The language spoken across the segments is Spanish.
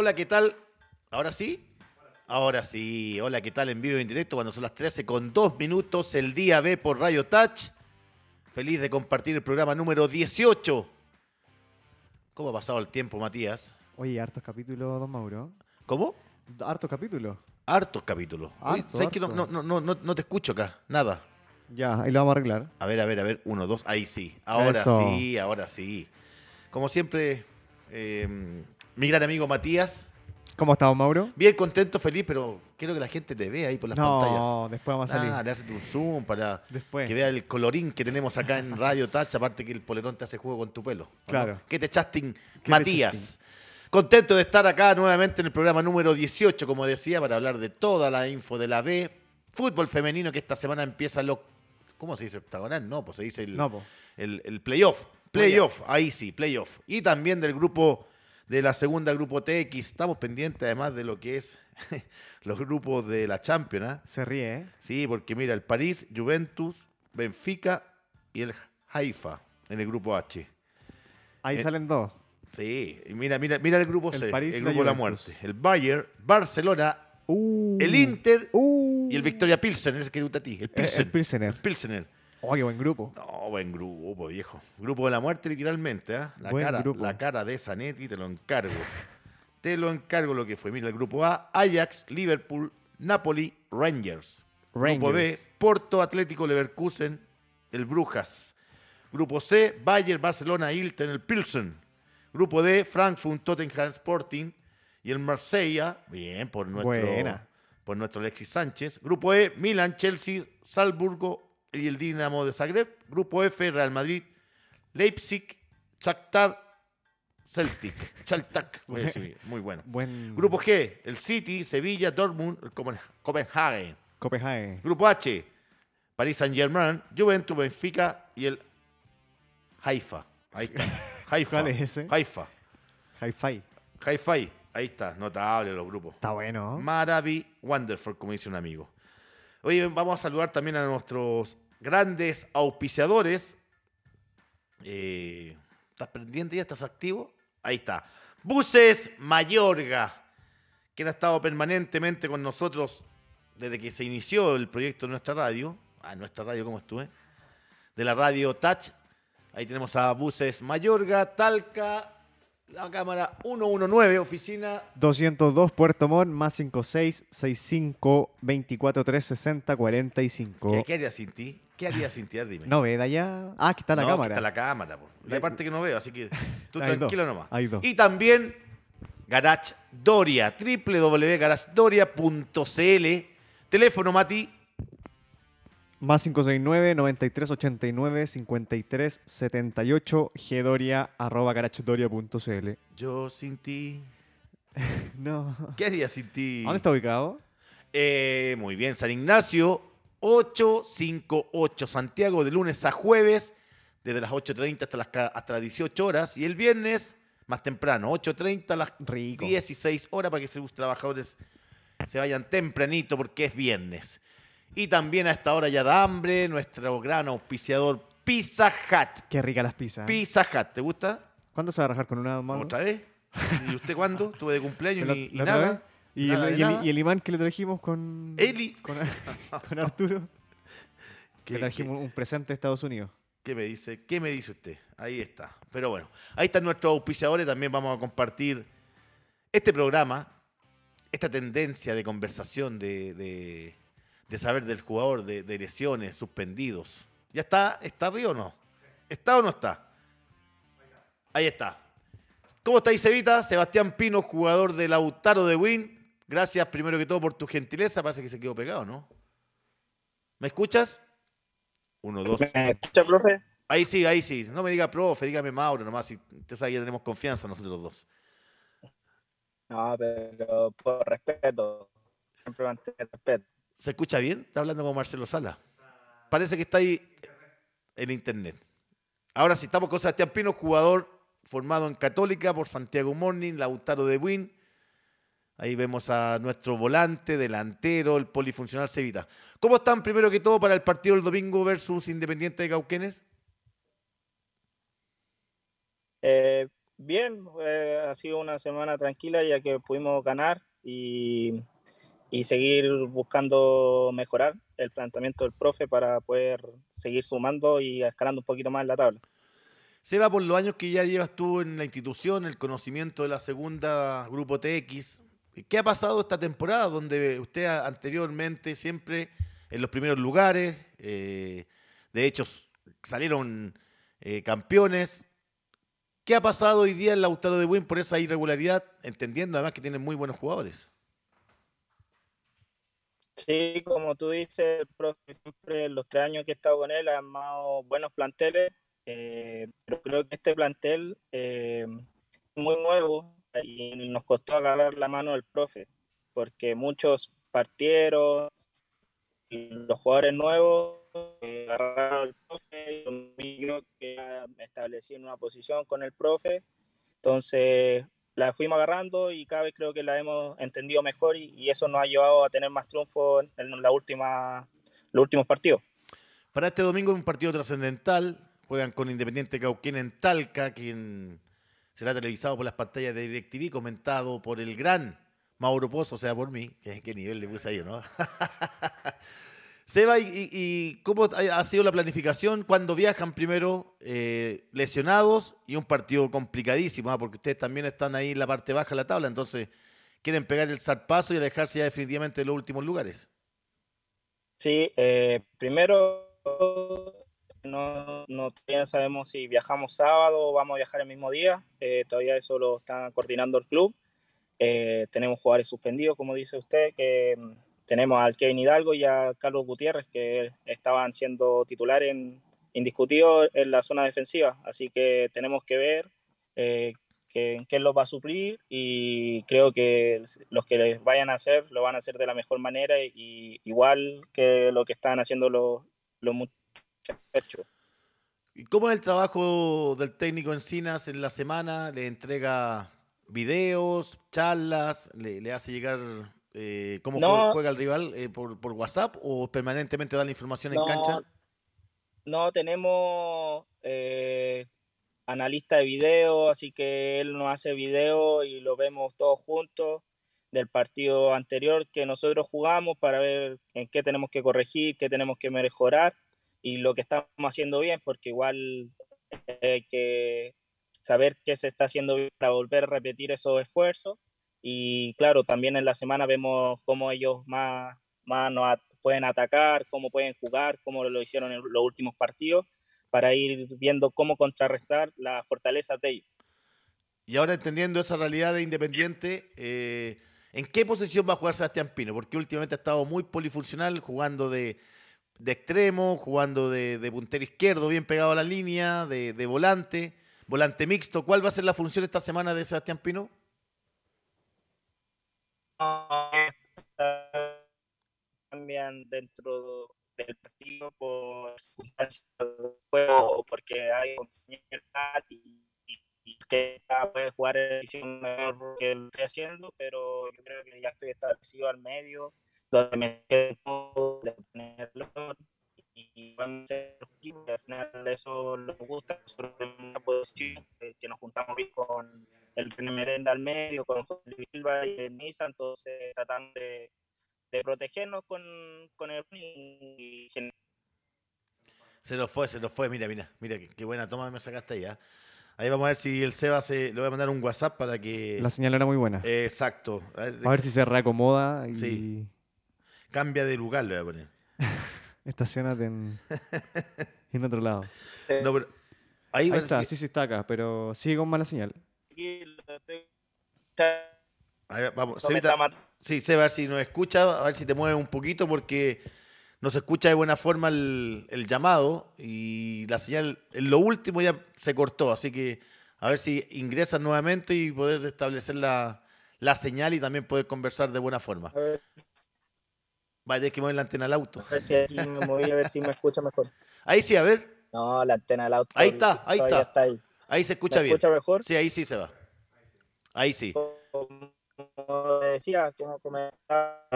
Hola, ¿qué tal? ¿Ahora sí? Ahora sí. Hola, ¿qué tal? En vivo y en directo cuando son las 13 con 2 minutos el día B por Radio Touch. Feliz de compartir el programa número 18. ¿Cómo ha pasado el tiempo, Matías? Oye, hartos capítulos, don Mauro. ¿Cómo? Hartos capítulos. Hartos capítulos. Oye, Harto, ¿Sabes que no, harto. no, no, no, no te escucho acá? Nada. Ya, ahí lo vamos a arreglar. A ver, a ver, a ver. Uno, dos. Ahí sí. Ahora Eso. sí, ahora sí. Como siempre, eh, mi gran amigo Matías. ¿Cómo está, don Mauro? Bien contento, feliz, pero quiero que la gente te vea ahí por las no, pantallas. después vamos a salir. Ah, le haces un zoom para Después. que vea el colorín que tenemos acá en Radio Touch, aparte que el polerón te hace juego con tu pelo. ¿o no? Claro. ¿Qué te chasting, te Matías? Contento de estar acá nuevamente en el programa número 18, como decía, para hablar de toda la info de la B. Fútbol femenino que esta semana empieza lo... ¿Cómo se dice octagonal? No, pues se dice el, No, el, el playoff. Playoff, ahí sí, playoff. Y también del grupo de la segunda grupo TX. Estamos pendientes además de lo que es los grupos de la Champions, ¿ah? Se ríe, ¿eh? Sí, porque mira, el París, Juventus, Benfica y el Haifa en el grupo H. Ahí Eh, salen dos. Sí, y mira, mira, mira el grupo El C, París el grupo de la muerte. El Bayern, Barcelona, Uh, el Inter uh, y el Victoria Pilsen, ese que gusta a ti. El eh, Pilsen. El Pilsener. El Pilsener. Oh, qué buen grupo. No, buen grupo, viejo. Grupo de la muerte, literalmente. ¿ah? La, Buen cara, grupo. la cara de Zanetti, te lo encargo. te lo encargo lo que fue. Mira, el grupo A, Ajax, Liverpool, Napoli, Rangers. Grupo B. Porto, Atlético, Leverkusen, el Brujas. Grupo C, Bayern, Barcelona, Hilton, el Pilsen. Grupo D, Frankfurt, Tottenham, Sporting y el Marsella. Bien, por nuestro, Buena. por nuestro Alexis Sánchez. Grupo E, Milan, Chelsea, Salzburgo y el Dinamo de Zagreb. Grupo F, Real Madrid, Leipzig, Shakhtar, Celtic. Chaltak. voy a decir, Muy bueno. Buen Grupo G, el City, Sevilla, Dortmund, el Copen- Copenhagen. Copenhague. Grupo H, Paris Saint-Germain, Juventus, Benfica y el Haifa. Ahí está. Haifa. ¿Cuál es ese? Haifa. Hi-Fi. Haifa. Ahí está. Notable los grupos. Está bueno. Maravi Wonderful, como dice un amigo. Oye, vamos a saludar también a nuestros grandes auspiciadores. Eh, ¿Estás pendiente ya? ¿Estás activo? Ahí está. Buses Mayorga, quien ha estado permanentemente con nosotros desde que se inició el proyecto de nuestra radio. Ah, nuestra radio, ¿cómo estuve? De la radio Touch. Ahí tenemos a Buses Mayorga, Talca, la cámara 119, oficina 202 Puerto Montt más 56 65 24 3 60 45. ¿Qué, qué harías sin ti? ¿Qué harías sin ti? Dime. No ve de allá. Ah, aquí está la No, aquí cámara. está la cámara. po. Y aparte que no veo, así que tú Hay tranquilo dos, nomás. hay dos. Y también Garage Doria, www.garagedoria.cl. Teléfono, Mati. Más 569 93 89 53 78 gdoria arroba garagedoria.cl. Yo sin ti. No. ¿Qué harías sin ti? ¿Dónde está ubicado? Eh, muy bien, San Ignacio, 858 Santiago, de lunes a jueves, desde las 8.30 hasta las, hasta las 18 horas. Y el viernes, más temprano, 8.30 a las Rico. 16 horas para que sus trabajadores se vayan tempranito porque es viernes. Y también a esta hora ya da hambre, nuestro gran auspiciador Pizza Hut. Qué rica las pizzas. ¿eh? Pizza Hut, ¿te gusta? ¿Cuándo se va a rajar con una don Mauro? ¿Otra vez? ¿Y usted cuándo? Tuve de cumpleaños ¿La- y, la nada. vez? ¿Y, Nada el, de y el- nada. y el imán que le trajimos con. Eli. Con, con Arturo. ¿Qué- le trajimos un presente de Estados Unidos. ¿Qué me dice? ¿Qué me dice usted? Ahí está. Pero bueno, ahí están nuestros auspiciadores. También vamos a compartir este programa, esta tendencia de conversación, de, de- de saber del jugador, de, de lesiones, suspendidos. ¿Ya está? ¿Está arriba o no? ¿Está o no está? Ahí está. ¿Cómo estáis, Evita? Sebastián Pino, jugador de Lautaro de Win. Gracias primero que todo por tu gentileza. Parece que se quedó pegado, ¿no? ¿Me escuchas? Uno, dos. ¿Me escucha, profe? Ahí sí, ahí sí. No me diga profe, dígame Mauro nomás. Si usted sabe que ya tenemos confianza nosotros dos. No, pero por respeto. Siempre mantener respeto. ¿Se escucha bien? Está hablando con Marcelo Sala. Parece que está ahí en internet. Ahora sí, estamos con Sebastián Pino, jugador formado en Católica por Santiago Morning, Lautaro de Win. Ahí vemos a nuestro volante, delantero, el polifuncional Cevita. ¿Cómo están primero que todo para el partido del domingo versus Independiente de Cauquenes? Eh, bien, eh, ha sido una semana tranquila ya que pudimos ganar y, y seguir buscando mejorar el planteamiento del profe para poder seguir sumando y escalando un poquito más en la tabla. Seba, por los años que ya llevas tú en la institución, el conocimiento de la segunda Grupo TX, ¿qué ha pasado esta temporada donde usted anteriormente siempre en los primeros lugares, eh, de hecho salieron eh, campeones? ¿Qué ha pasado hoy día en Lautaro de Buen por esa irregularidad, entendiendo además que tienen muy buenos jugadores? Sí, como tú dices, el profe siempre los tres años que he estado con él ha armado buenos planteles, eh, pero creo que este plantel eh, es muy nuevo y nos costó agarrar la mano del profe, porque muchos partieron los jugadores nuevos eh, agarraron al profe yo que establecí una posición con el profe, entonces la fuimos agarrando y cada vez creo que la hemos entendido mejor y, eso nos ha llevado a tener más triunfo en, la última, los últimos partidos. Para este domingo es un partido trascendental, juegan con Independiente Cauquén en Talca, quien será televisado por las pantallas de DirecTV, comentado por el gran Mauro Pozo, o sea, por mí. ¿Qué, nivel le puse ahí, no? Seba, ¿y, ¿y, cómo ha sido la planificación? cuando viajan primero eh, lesionados y un partido complicadísimo? Ah, porque ustedes también están ahí en la parte baja de la tabla, entonces quieren pegar el zarpazo y alejarse ya definitivamente de los últimos lugares. Sí, eh, primero no, no sabemos si viajamos sábado o vamos a viajar el mismo día, eh, todavía eso lo está coordinando el club. tenemos jugadores suspendidos, como dice usted, que tenemos al Kevin Hidalgo y a Carlos Gutiérrez que estaban siendo titulares indiscutidos en la zona defensiva. Así que tenemos que ver eh, quién los va a suplir y creo que los que les vayan a hacer lo van a hacer de la mejor manera y igual que lo que están haciendo los, los muchachos. ¿Y cómo es el trabajo del técnico Encinas en la semana? ¿Le entrega videos, charlas? ¿Le, hace llegar eh, cómo juega el rival eh, por, WhatsApp o permanentemente da la información en cancha? No, tenemos eh, analista de video, así que él nos hace video y lo vemos todos juntos del partido anterior que nosotros jugamos para ver en qué tenemos que corregir, qué tenemos que mejorar y lo que estamos haciendo bien, porque igual hay que saber qué se está haciendo bien para volver a repetir esos esfuerzos y claro, también en la semana vemos cómo ellos más, más pueden atacar, cómo pueden jugar, cómo lo hicieron en los últimos partidos, para ir viendo cómo contrarrestar las fortalezas de ellos. Y ahora entendiendo esa realidad de Independiente, eh, ¿en qué posición va a jugar Sebastián Pino? Porque últimamente ha estado muy polifuncional, jugando de, de extremo, jugando de, de, puntero izquierdo, bien pegado a la línea, de, de volante, volante mixto. ¿Cuál va a ser la función esta semana de Sebastián Pino? Cambian dentro del partido por juego o porque hay y, y que puede jugar el mejor que lo estoy haciendo, pero yo creo que ya estoy establecido al medio, donde me quedo de tenerlo y vamos a ser al final eso nos gusta, sobre una posición que nos juntamos bien con el Merenda al medio, con Silva y el Misa, entonces tratan de, de protegernos con, con el y... Se nos fue, se nos fue, mira, mira, mira, qué, buena toma me sacaste ahí. ¿ah? Ahí vamos a ver si el Seba se. Le voy a mandar un WhatsApp para que. La señal era muy buena. exacto. A ver, si se reacomoda y. Sí. Cambia de lugar, le voy a poner. Estacionate en, en otro lado. No, pero ahí, ahí está, sí, sí está acá, pero sigue con mala señal vamos, sí, Seba, a ver si nos escucha, a ver si te mueve un poquito, porque no se escucha de buena forma el, llamado y la señal, en lo último ya se cortó, así que a ver si ingresas nuevamente y poder establecer la, señal y también poder conversar de buena forma. Vaya, que mover la antena al auto. A ver si aquí me moví, a ver si me escucha mejor. Ahí sí, a ver. No, la antena del auto. Ahí está, ahí está. ahí. Ahí se escucha bien. escucha mejor? Sí, ahí sí se va. Ahí sí. Como decía, como comentaba,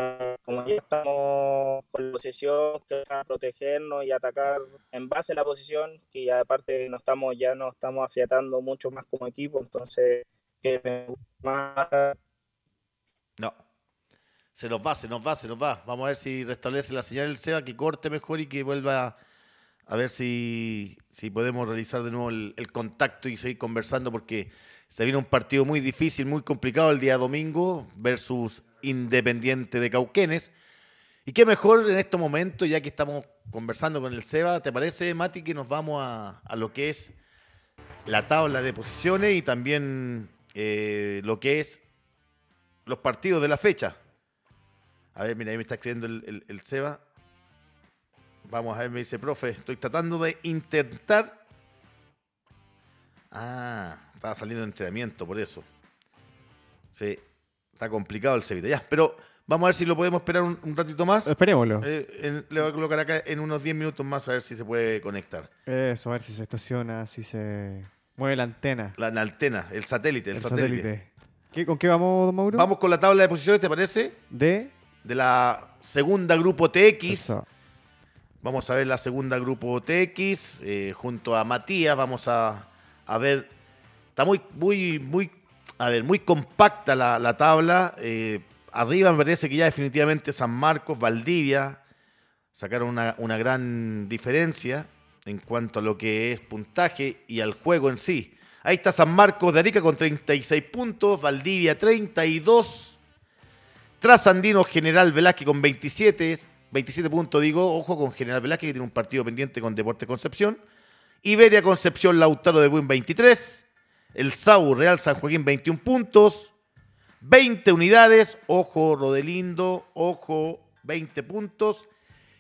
como ya estamos con la posición, que protegernos y atacar en base a la posición, que ya aparte no estamos, ya no estamos afiatando mucho más como equipo, entonces que me más No. Se nos va, se nos va, se nos va. Vamos a ver si restablece la señal del SEBA, que corte mejor y que vuelva a ver si, si podemos realizar de nuevo el, contacto y seguir conversando, porque se viene un partido muy difícil, muy complicado el día domingo versus Independiente de Cauquenes. Y qué mejor en este momento, ya que estamos conversando con el Seba, ¿te parece, Mati, que nos vamos a, a lo que es la tabla de posiciones y también eh, lo que es los partidos de la fecha? A ver, mira, ahí me está escribiendo el Seba. Vamos a ver, me dice, profe, estoy tratando de intentar. Ah, estaba saliendo de entrenamiento, por eso. Sí, está complicado el Sevita. Ya, pero vamos a ver si lo podemos esperar un, un ratito más. Esperémoslo. Eh, en- le voy a colocar acá en unos 10 minutos más a ver si se puede conectar. Eso, a ver si se estaciona, si se mueve la antena. La, la antena, el satélite, el, el satélite. satélite. ¿Qué, ¿Con qué vamos, don Mauro? Vamos con la tabla de posiciones, ¿te parece? De. De la segunda grupo TX. Eso. Vamos a ver la segunda grupo TX eh, junto a Matías. Vamos a, a ver. Está muy, muy, muy, a ver, muy compacta la, la tabla. Eh, arriba me parece que ya definitivamente San Marcos, Valdivia sacaron una, una gran diferencia en cuanto a lo que es puntaje y al juego en sí. Ahí está San Marcos de Arica con 36 puntos, Valdivia 32, Trasandino General Velázquez con 27, 27 puntos, digo, ojo con General Velázquez que tiene un partido pendiente con Deporte Concepción. Iberia Concepción Lautaro de Buin 23. El Sau Real San Joaquín 21 puntos. 20 unidades. Ojo Rodelindo. Ojo 20 puntos.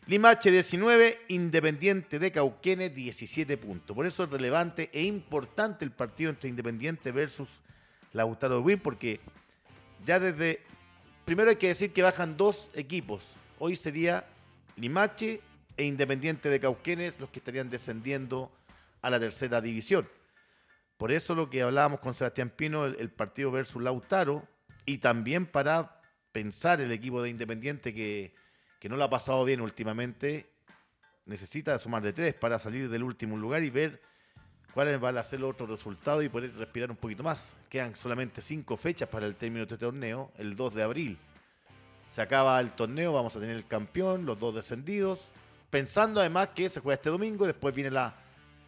Limache 19. Independiente de Cauquenes 17 puntos. Por eso es relevante e importante el partido entre Independiente versus Lautaro de Buin porque ya desde... Primero hay que decir que bajan dos equipos. Hoy sería Limache e Independiente de Cauquenes los que estarían descendiendo a la tercera división. Por eso lo que hablábamos con Sebastián Pino, el, partido versus Lautaro, y también para pensar el equipo de Independiente que, que no lo ha pasado bien últimamente, necesita sumar de tres para salir del último lugar y ver cuáles van a ser los otros resultados y poder respirar un poquito más. Quedan solamente cinco fechas para el término de este torneo, el 2 de abril. Se acaba el torneo, vamos a tener el campeón, los dos descendidos, pensando además que se juega este domingo, después vienen la-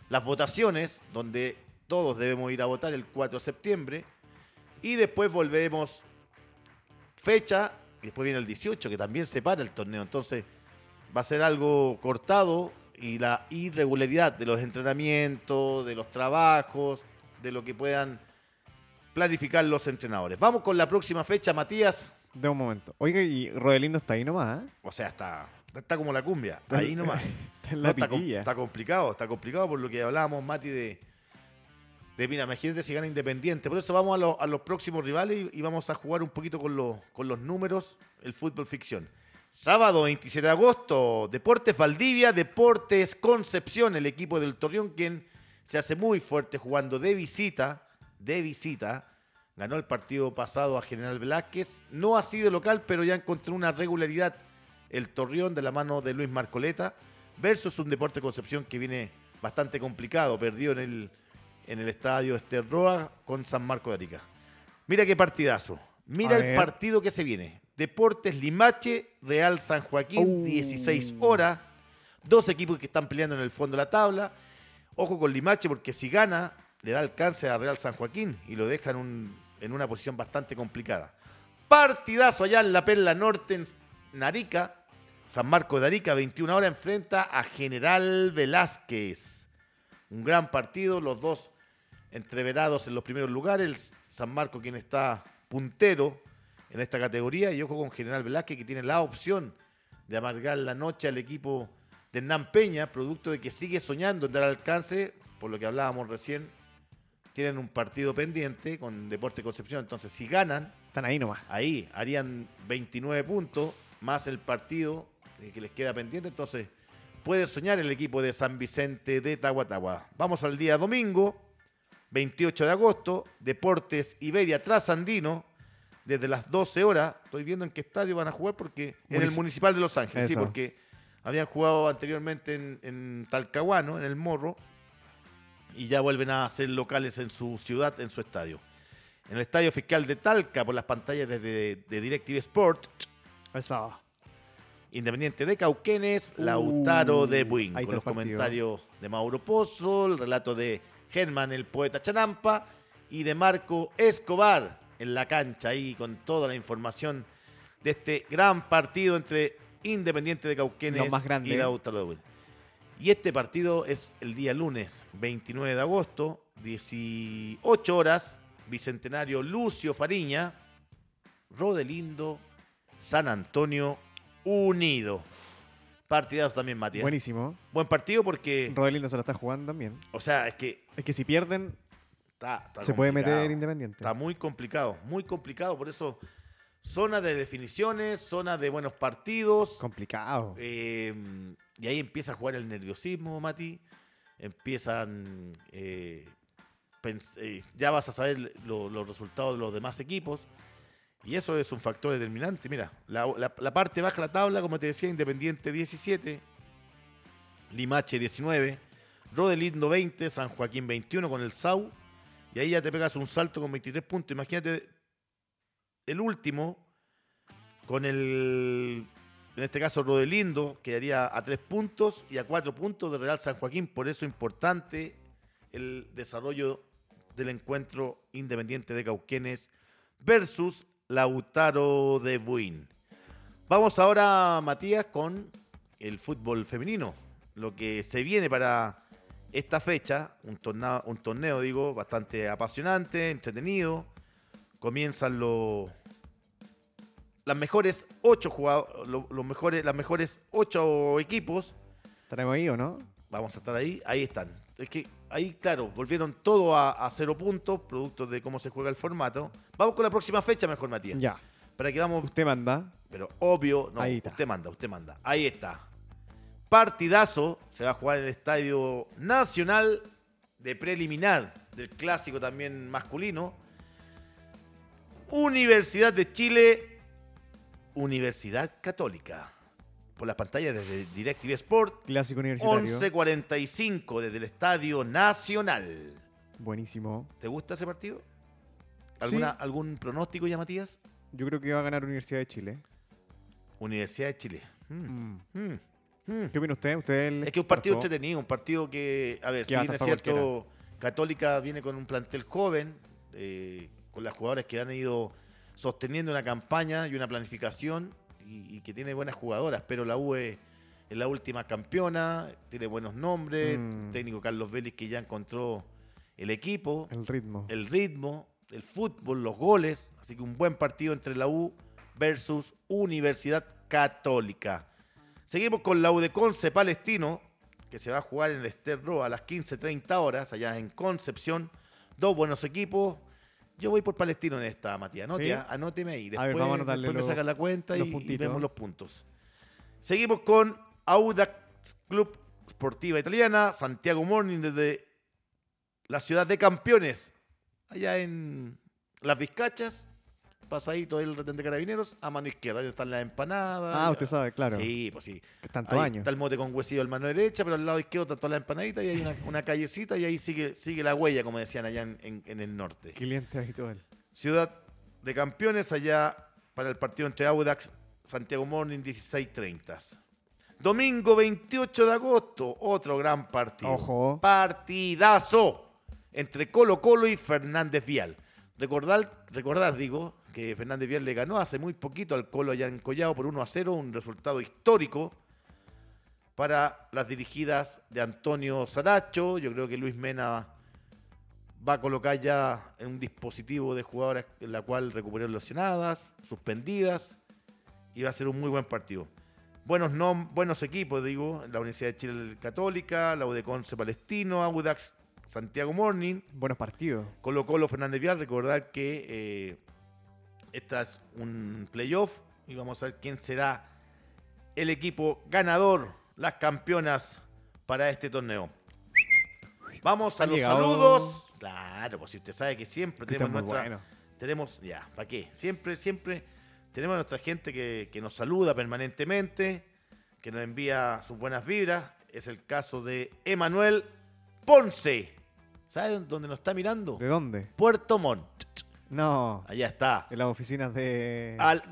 las votaciones, donde todos debemos ir a votar el 4 de septiembre, y después volvemos fecha, y después viene el 18, que también se para el torneo, entonces va a ser algo cortado y la irregularidad de los entrenamientos, de los trabajos, de lo que puedan planificar los entrenadores. Vamos con la próxima fecha, Matías. De un momento. Oiga, y Rodelindo está ahí nomás, ¿eh? O sea, está, está como la cumbia, ahí nomás. Está en No, la está, com- piquilla. está complicado, está complicado por lo que hablábamos, Mati, de, de mira, imagínate si gana Independiente. Por eso vamos a, lo- a los próximos rivales y, y vamos a jugar un poquito con, los- con los números, el fútbol ficción. Sábado 27 de agosto, Deportes Valdivia, Deportes Concepción, el equipo del Torreón, quien se hace muy fuerte jugando de visita, de visita. Ganó el partido pasado a General Velázquez, no así de local, pero ya encontró una regularidad el Torreón de la mano de Luis Marcoleta versus un Deporte Concepción que viene bastante complicado, perdió en el, en el estadio Esterroa con San Marco de Arica. Mira qué partidazo. Mira el partido que se viene. Deportes Limache, Real San Joaquín, Uh. 16 horas. Dos equipos que están peleando en el fondo de la tabla. Ojo con Limache porque si gana le da alcance a Real San Joaquín y lo deja en, un- en una posición bastante complicada. Partidazo allá en la Perla Norte, en Narica. San Marco de Arica, 21 horas, enfrenta a General Velázquez. Un gran partido, los dos entreverados en los primeros lugares. San Marco, quien está puntero en esta categoría, y ojo con General Velázquez, que tiene la opción de amargar la noche al equipo de Hernán Peña, producto de que sigue soñando en dar alcance, por lo que hablábamos recién. Tienen un partido pendiente con Deporte Concepción, entonces si ganan, Están ahí nomás. ahí harían 29 puntos más el partido eh, que les queda pendiente. Entonces, puede soñar el equipo de San Vicente de Tahuatahua. Vamos al día domingo, 28 de agosto, Deportes Iberia Trasandino, desde las 12 horas. Estoy viendo en qué estadio van a jugar porque en el Munici- Municipal de Los Ángeles, sí, porque habían jugado anteriormente en, en Talcahuano, en el Morro, y ya vuelven a ser locales en su ciudad, en su estadio. En el Estadio Fiscal de Talca, por las pantallas de, de, de DirecTV Sport, Eso. Independiente de Cauquenes, Lautaro Uh, de Buin, ahí con los partido. comentarios de Mauro Pozo, el relato de Germán, el poeta Chanampa, y de Marco Escobar en la cancha, ahí con toda la información de este gran partido entre Independiente de Cauquenes más y Lautaro de Buin. Y este partido es el día lunes 29 de agosto, 18 horas, Bicentenario Lucio Fariña, Rodelindo, San Antonio Unido. Partidazo también, Matías. Buenísimo. Buen partido porque, Rodelindo se la está jugando también. o sea, es que Es que si pierden, está, está se puede meter Independiente. Está muy complicado, muy complicado. Por eso, zona de definiciones, zona de buenos partidos. Complicado. Eh, y ahí empieza a jugar el nerviosismo, Mati. Empiezan. eh, eh, ya vas a saber lo- los resultados de los demás equipos. Y eso es un factor determinante. Mira, la, la- la parte baja de la tabla, como te decía, Independiente 17, Limache 19, Rodelindo 20, San Joaquín 21 con el SAU. Y ahí ya te pegas un salto con 23 puntos. Imagínate el último con el, en este caso Rodelindo, quedaría a 3 puntos y a 4 puntos de Real San Joaquín. Por eso importante el desarrollo del encuentro Independiente de Cauquenes versus Lautaro de Buin. Vamos ahora, Matías, con el fútbol femenino. Lo que se viene para esta fecha, un torneo, un torneo digo, bastante apasionante, entretenido. Comienzan los las mejores ocho jugadores, los mejores, las mejores ocho equipos. ¿Estaremos ahí o no? Vamos a estar ahí, ahí están. Es que ahí, claro, volvieron todo a, a cero puntos, producto de cómo se juega el formato. Vamos con la próxima fecha, mejor, Matías. Ya. Para que vamos, Usted manda. pero obvio, no, Ahí está. usted manda, usted manda. Ahí está. Partidazo, se va a jugar en el Estadio Nacional de preliminar del clásico también masculino. Universidad de Chile, Universidad Católica. Por las pantallas desde DirecTV Sport, Clásico universitario. 11.45 desde el Estadio Nacional. Buenísimo. ¿Te gusta ese partido? ¿Alguna, ¿Algún pronóstico ya, Matías? Yo creo que va a ganar Universidad de Chile. Universidad de Chile. Mm, Mm. mm. ¿Qué opina usted? Usted el Es que un partido experto. entretenido, un partido que, a ver, Que si bien es cierto, Católica viene con un plantel joven, eh, con las jugadoras que han ido sosteniendo una campaña y una planificación y, y que tiene buenas jugadoras, pero la U es, es la última campeona, tiene buenos nombres, Mm. técnico Carlos Vélez que ya encontró el equipo, El ritmo. el ritmo, el fútbol, los goles. Así que un buen partido entre la U versus Universidad Católica. Seguimos con la U de Conce Palestino, que se va a jugar en el Esterro a las 15.30 horas, allá en Concepción. Dos buenos equipos. Yo voy por Palestino en esta, Matías. Anote, ¿Sí? anóteme ahí. A Después, ver, vamos a anotarle después me sacan la cuenta y- y, vemos los puntos. Seguimos con Audax Club Sportiva Italiana, Santiago Morning desde la ciudad de campeones, allá en Las Vizcachas, pasadito el retén de carabineros, a mano izquierda, ahí están las empanadas. Ah, usted sabe, claro. Sí, pues sí. Tantos Ahí años. está el mote con huesillo al mano derecha, pero al lado izquierdo están todas las empanaditas y hay una, una callecita y ahí sigue, sigue la huella, como decían allá en, en- en el norte. Cliente habitual. Ciudad de campeones allá para el partido entre Audax, Santiago Morning, 16.30. Domingo 28 de agosto, otro gran partido. Ojo. Partidazo entre Colo Colo y Fernández Vial. Recordar, recordar, digo, que Fernández Vial le ganó hace muy poquito al Colo allá en Collado por 1 a 0, un resultado histórico para las dirigidas de Antonio Saracho. Yo creo que Luis Mena va a colocar ya en un dispositivo de jugadoras en la cual recuperó lesionadas, suspendidas, y va a ser un muy buen partido. Buenos, nom- buenos equipos, digo, la Universidad de Chile Católica, la UDECONCE Palestino, Audax Santiago Morning, Buenos partidos. Colo Colo Fernández Vial. Recordar que eh, esta es un playoff y vamos a ver quién será el equipo ganador, las campeonas para este torneo. Vamos a los llegado- saludos. Claro, pues si usted sabe que siempre Que tenemos nuestra, bueno. Tenemos, ya, ¿para qué? Siempre, siempre tenemos a nuestra gente que, que nos saluda permanentemente, que nos envía sus buenas vibras. Es el caso de Emanuel Ponce. ¿Sabes dónde nos está mirando? ¿De dónde? Puerto Montt. No, Allá está. en las oficinas de... Al-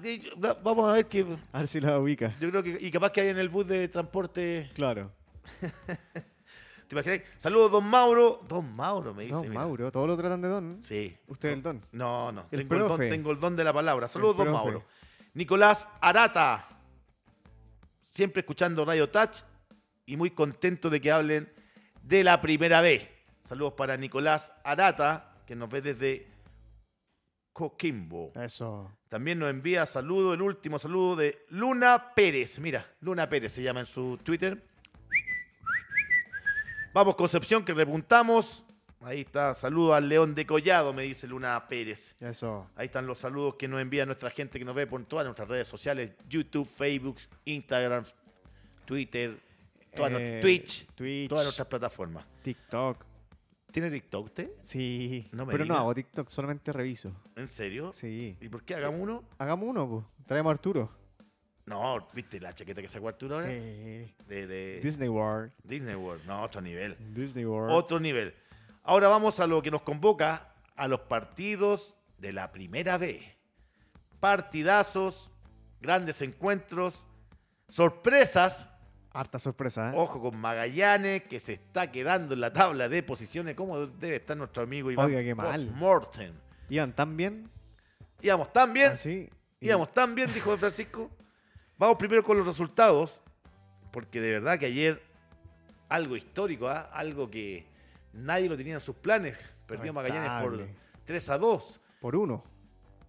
vamos a ver que. A ver si la ubica. Yo creo que. Y capaz que hay en el bus de transporte. Claro. ¿Te imaginas? Saludos, don Mauro. Don Mauro me dice. Mira. Mauro, todos lo tratan de don. Sí. Usted es el don. No, no. El tengo, el don, profe. tengo el don de la palabra. Saludos, don profe. Mauro. Nicolás Arata. Siempre escuchando Radio Touch y muy contento de que hablen de la primera vez. Saludos para Nicolás Arata, que nos ve desde Coquimbo. Eso. También nos envía saludo, el último saludo de Luna Pérez. Mira, Luna Pérez se llama en su Twitter. Vamos, Concepción, que repuntamos. Ahí está, saludo al León de Collado, me dice Luna Pérez. Eso. Ahí están los saludos que nos envía nuestra gente que nos ve por todas nuestras redes sociales: YouTube, Facebook, Instagram, Twitter, Eh, Twitch. todas nuestras plataformas. TikTok. ¿Tiene TikTok usted? Sí. No me Pero no hago TikTok, solamente reviso. ¿En serio? Sí. ¿Y por qué hagamos uno? Hagamos uno, pues. Traemos a Arturo. No, ¿viste la chaqueta que sacó Arturo ahora? Sí. De, de Disney World. Disney World. No, otro nivel. Disney World. Otro nivel. Ahora vamos a lo que nos convoca, a los partidos de la primera vez. Partidazos, grandes encuentros, sorpresas. Harta sorpresa, ¿eh? Ojo con Magallanes, que se está quedando en la tabla de posiciones. ¿Cómo debe estar nuestro amigo Iván Oiga, qué mal. Postmortem? Iban tan bien. Íbamos tan bien, Así. y- íbamos tan bien, dijo Francisco. Vamos primero con los resultados, porque de verdad que ayer algo histórico, ¿ah? algo que nadie lo tenía en sus planes. Perdió Magallanes por Lamentable. 3 a 2. Por uno.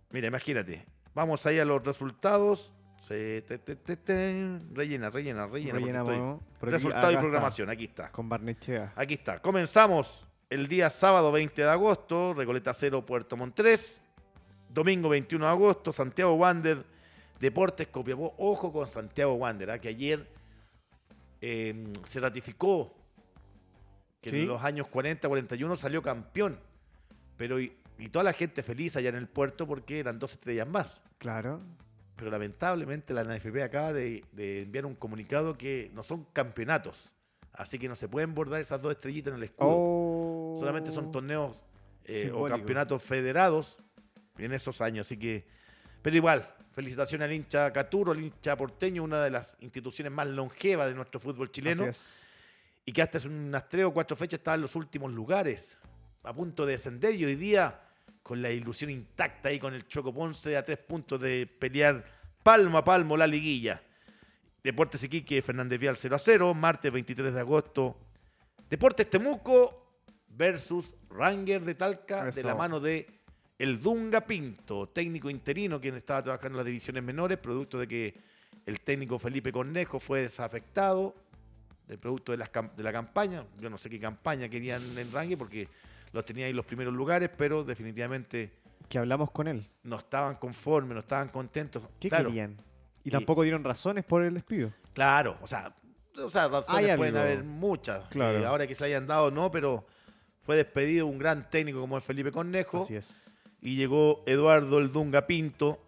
Mira, imagínate. Vamos ahí a los resultados. Se- te- te- te- te. Rellena, rellena, rellena. aquí- Resultado y está, programación, aquí está. Con Barnechea. Aquí está. Comenzamos el día sábado 20 de agosto, Recoleta 0, Puerto Montt 3. Domingo 21 de agosto, Santiago Wander, Deportes Copiapó. Ojo con Santiago Wander, ¿ah? que ayer eh, se ratificó que Sí. en los años 40, 41 salió campeón. Pero y, y toda la gente feliz allá en el puerto porque eran dos estrellas más. Claro. Pero lamentablemente la NFP acaba de, de enviar un comunicado que no son campeonatos. Así que no se pueden bordar esas dos estrellitas en el escudo. Oh. Solamente son torneos eh, o campeonatos federados en esos años. Así que, pero igual, felicitaciones al hincha Caturo, al hincha porteño, una de las instituciones más longevas de nuestro fútbol chileno. Y que hasta hace unas tres o cuatro fechas estaba en los últimos lugares, a punto de descender. Y hoy día, con la ilusión intacta ahí con el Choco Ponce, a tres puntos de pelear palmo a palmo la liguilla. Deportes Iquique, Fernández Vial 0 a 0, martes 23 de agosto. Deportes Temuco versus Ranger de Talca, de la mano de el Dunga Pinto, técnico interino, quien estaba trabajando en las divisiones menores, producto de que el técnico Felipe Cornejo fue desafectado, del producto de, las de la campaña. Yo no sé qué campaña querían en Ranger porque los tenía ahí los primeros lugares, pero definitivamente Que hablamos con él. no estaban conformes, no estaban contentos. ¿Qué claro, querían? Y Y- tampoco dieron razones por el despido. Claro, o sea, o sea razones pueden haber muchas. Claro. Eh, ahora que se hayan dado, no, pero fue despedido un gran técnico como es Felipe Cornejo. Así es. Y llegó Eduardo El Dunga Pinto.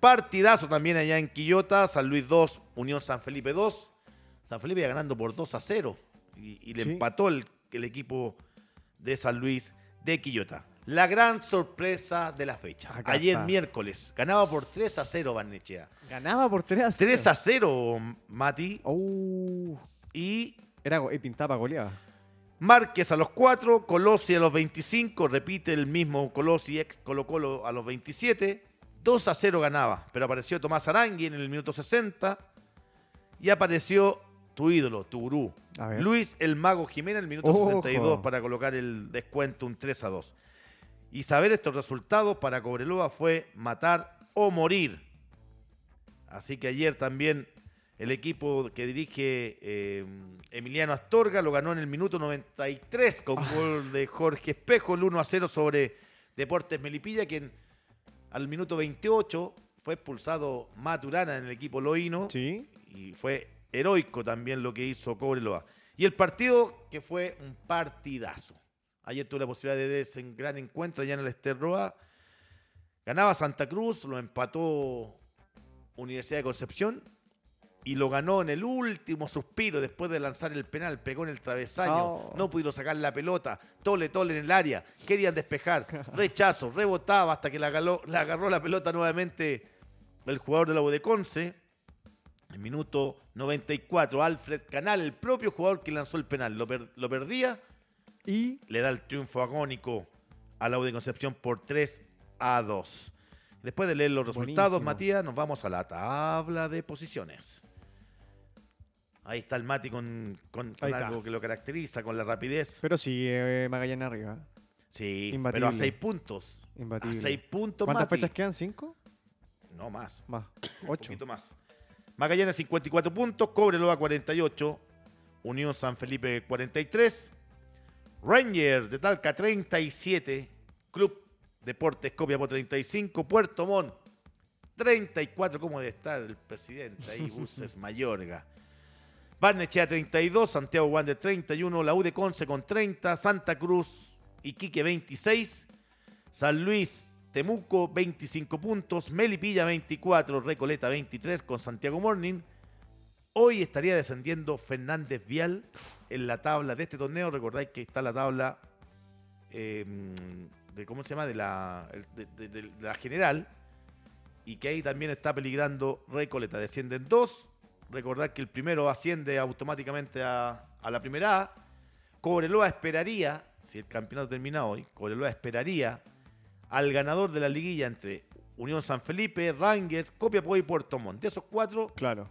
Partidazo también allá en Quillota, San Luis 2, Unión San Felipe 2. San Felipe iba ganando por 2 a 0. Y, y le Sí. empató el, el equipo de San Luis de Quillota. La gran sorpresa de la fecha. Acá Ayer está. miércoles, ganaba por 3 a 0 Barnechea. Ganaba por 3 a 0. 3 a 0, Mati. Oh. Y Era pintaba goleada. Márquez a los 4, Colosi a los 25, repite el mismo Colosi ex Colo Colo a los 27, 2 a 0 ganaba, pero apareció Tomás Arangui en el minuto 60 y apareció tu ídolo, tu gurú. Luis el Mago Jiménez el minuto Ojo. 62 para colocar el descuento un 3 a 2. Y saber estos resultados para Cobreloa fue matar o morir. Así que ayer también el equipo que dirige eh, Emiliano Astorga lo ganó en el minuto 93 con Ah. gol de Jorge Espejo, el 1 a 0 sobre Deportes Melipilla, quien al minuto 28 fue expulsado Maturana en el equipo loíno Sí. y fue heroico también lo que hizo Cobreloa. Y el partido que fue un partidazo. Ayer tuve la posibilidad de ver ese gran encuentro allá en el Esterroa. Ganaba Santa Cruz, lo empató Universidad de Concepción y lo ganó en el último suspiro después de lanzar el penal, pegó en el travesaño, Oh. no pudo sacar la pelota, tole tole en el área, querían despejar, rechazo, rebotaba hasta que la agarró, la agarró la pelota nuevamente el jugador de la Conce. En minuto 94, Alfred Canal, el propio jugador que lanzó el penal, lo, per- lo perdía, Y le da el triunfo agónico a la U de Concepción por 3 a 2. Después de leer los resultados, Buenísimo. Matías, nos vamos a la tabla de posiciones. Ahí está el Mati con, con- con Ahí está. algo que lo caracteriza, con la rapidez. pero sigue Magallanes arriba. Sí, Imbatible. pero a 6 puntos. Imbatible. A 6 puntos, ¿Cuántas Mati. fechas quedan? ¿Cinco? No más. Más. Un Ocho. poquito más. Magallanes 54 puntos, Cobreloa 48, Unión San Felipe 43, Ranger de Talca 37, Club Deportes Copiapó 35, Puerto Montt 34, ¿cómo debe estar el presidente ahí? Buses Mayorga. Barnechea 32, Santiago Wander 31, la U de Conce con 30, Santa Cruz, Iquique 26, San Luis, Temuco 25 puntos, Melipilla 24, Recoleta 23 con Santiago Morning. Hoy estaría descendiendo Fernández Vial en la tabla de este torneo. Recordáis que está la tabla eh, de cómo se llama de la, general y que ahí también está peligrando Recoleta. Descienden dos. Recordad que el primero asciende automáticamente a, a la primera A. Cobreloa esperaría, si el campeonato termina hoy, Cobreloa esperaría al ganador de la liguilla entre Unión San Felipe, Rangers, Copiapó y Puerto Montt. De esos cuatro, Claro.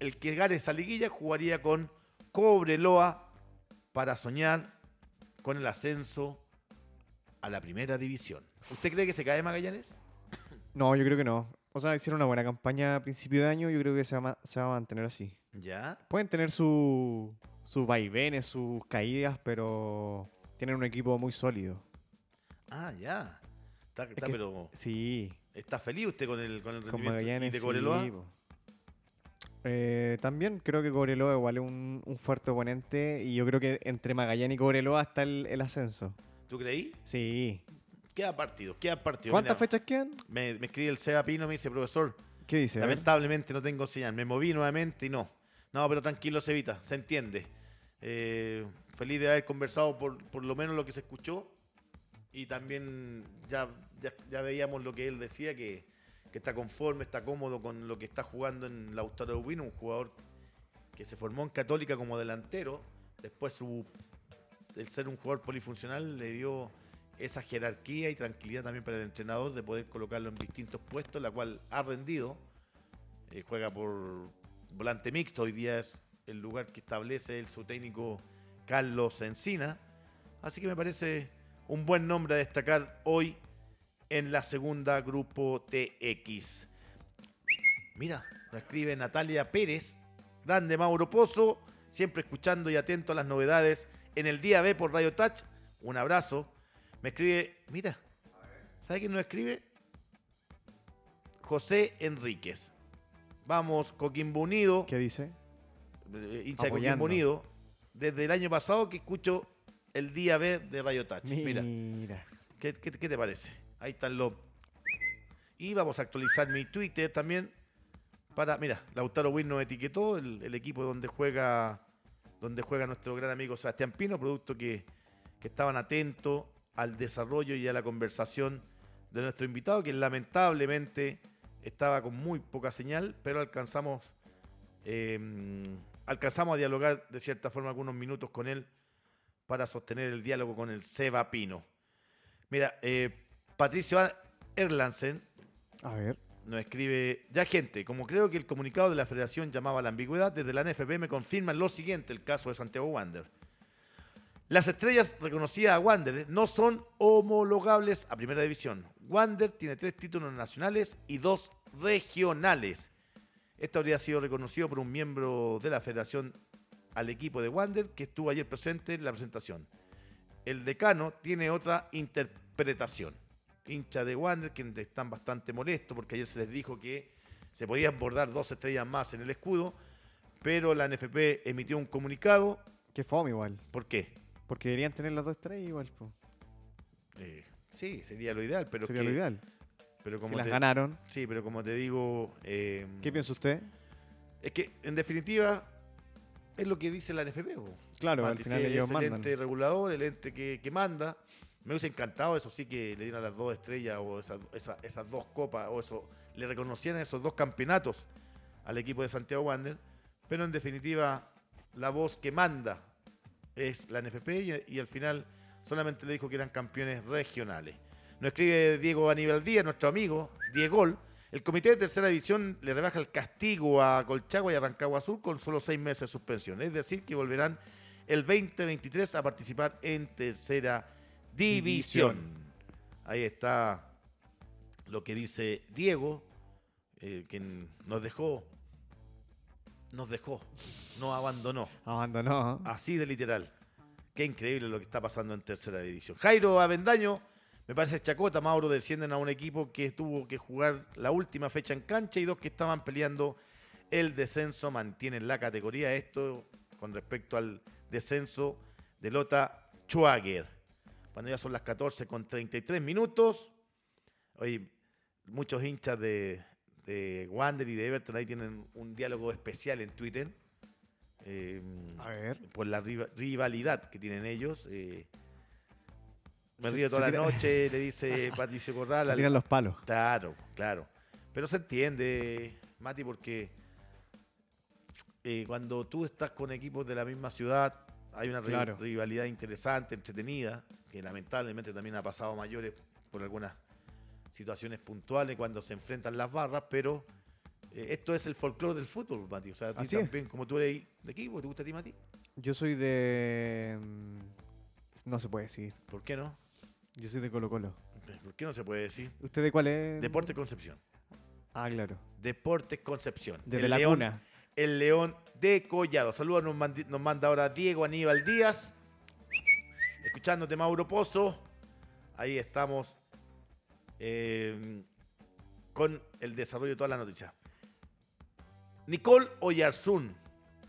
el que gane esa liguilla jugaría con Cobreloa para soñar con el ascenso a la primera división. ¿Usted cree que se cae Magallanes? No, yo creo que no. O sea, hicieron una buena campaña a principio de año. Yo creo que se va, se va a mantener así. Ya. Pueden tener su- sus vaivenes, sus caídas, pero tienen un equipo muy sólido. Ah, ya. Está, está, que- pero Sí, ¿está feliz usted con el, con el con rendimiento Magallanes. y de Cobreloa? Eh, también creo que Cobreloa igual es un, un fuerte oponente y yo creo que entre Magallanes y Cobreloa está el, el ascenso. ¿Tú creí? Sí. Queda partido, queda partido. ¿Cuántas Mira, fechas quedan? Me, me escribe el Seba Pino, me dice, profesor, ¿Qué dice? Lamentablemente no tengo señal. Me moví nuevamente y no. No, pero tranquilo, Cevita, se entiende. Eh, feliz de haber conversado por, por lo menos lo que se escuchó. Y también ya, ya, veíamos lo que él decía, que, está conforme, está cómodo con lo que está jugando en Lautaro Wino, un jugador que se formó en Católica como delantero. Después el ser un jugador polifuncional le dio esa jerarquía y tranquilidad también para el entrenador de poder colocarlo en distintos puestos, la cual ha rendido. Eh, juega por volante mixto, hoy día es el lugar que establece el, su técnico Carlos Encina. Así que me parece un buen nombre a destacar hoy en la segunda grupo TX. Mira, nos escribe Natalia Pérez, grande Mauro Pozo, siempre escuchando y atento a las novedades en el día B por Radio Touch. Un abrazo. Me escribe, mira, ¿sabe quién nos escribe? José Enríquez. Vamos, Coquimbo Unido, ¿Qué dice? eh, hincha. Coquimbo Unido, desde el año pasado que escucho el día B de Radio Touch. Mira, Mira. ¿qué, qué- qué te parece? Ahí están los... Y vamos a actualizar mi Twitter también para... Mira, Lautaro Win nos etiquetó, el, equipo donde juega donde juega nuestro gran amigo Sebastián Pino, producto que, estaban atentos al desarrollo y a la conversación de nuestro invitado, que lamentablemente estaba con muy poca señal, pero alcanzamos, eh, alcanzamos a dialogar de cierta forma algunos minutos con él para sostener el diálogo con el Seba Pino. Mira, eh, Patricio A ver. nos escribe, ya gente, como creo que el comunicado de la federación llamaba a la ambigüedad, desde la NFP me confirman lo siguiente, el caso de Santiago Wander. Las estrellas reconocidas a Wander no son homologables a primera división. Wander tiene tres títulos nacionales y dos regionales. Esto habría sido reconocido por un miembro de la federación al equipo de Wander que estuvo ayer presente en la presentación. El decano tiene otra interpretación. Hincha de Wander, quienes están bastante molestos porque ayer se les dijo que se podían bordar dos estrellas más en el escudo, pero la NFP emitió un comunicado. Qué fome igual. ¿Por qué? Porque deberían tener las dos estrellas igual. po. Eh, sí, sería lo ideal, pero Sería que- lo ideal. Pero como si las ganaron. Sí, pero como te digo. eh, ¿Qué piensa usted? Es que, en definitiva, es lo que dice la NFP. po. Claro, Mati, al final ellos es el mandan. ente regulador, el ente que, que manda. Me hubiese encantado, eso sí, que le dieran las dos estrellas o esas, dos copas, o eso, le reconocieran esos dos campeonatos al equipo de Santiago Wander. Pero en definitiva, la voz que manda es la NFP y, al final solamente le dijo que eran campeones regionales. Nos escribe Diego Aníbal Díaz, nuestro amigo, Diego. El comité de tercera división le rebaja el castigo a Colchagua y a Rancagua Sur con solo seis meses de suspensión. Es decir, que volverán el 2023 a participar en tercera división. Ahí está lo que dice Diego, eh, quien nos dejó, nos dejó, nos abandonó. Abandonó. Así de literal. Qué increíble lo que está pasando en tercera división. Jairo Avendaño, me parece Chacota, Mauro descienden a un equipo que tuvo que jugar la última fecha en cancha y dos que estaban peleando el descenso, mantienen la categoría. Esto con respecto al descenso de Lota Schwager. Cuando ya son las 14 con 33 minutos. Hoy muchos hinchas de, de Wander y de Everton ahí tienen un diálogo especial en Twitter. Eh, A ver. por la riva- rivalidad que tienen ellos. eh, me río toda la noche, le dice Patricio Corral. Se tiran los palos. Claro, claro. Pero se entiende, Mati, porque eh, cuando tú estás con equipos de la misma ciudad, hay una Claro. rivalidad interesante, entretenida, que lamentablemente también ha pasado a mayores por algunas situaciones puntuales cuando se enfrentan las barras, pero eh, esto es el folclore del fútbol, Mati. O sea, a ti es. como tú eres de equipo, ¿te gusta a ti, Mati? Yo soy de. mm, No se puede decir. ¿Por qué no? Yo soy de Colo Colo. ¿Por qué no se puede decir? ¿Usted de cuál es? Deporte Concepción. Ah, claro. Deportes Concepción. Desde el la León, cuna. El León de Collado. Saludos, nos manda ahora Diego Aníbal Díaz. Escuchándote, Mauro Pozo. Ahí estamos eh, con el desarrollo de todas las noticias. Nicole Oyarzún.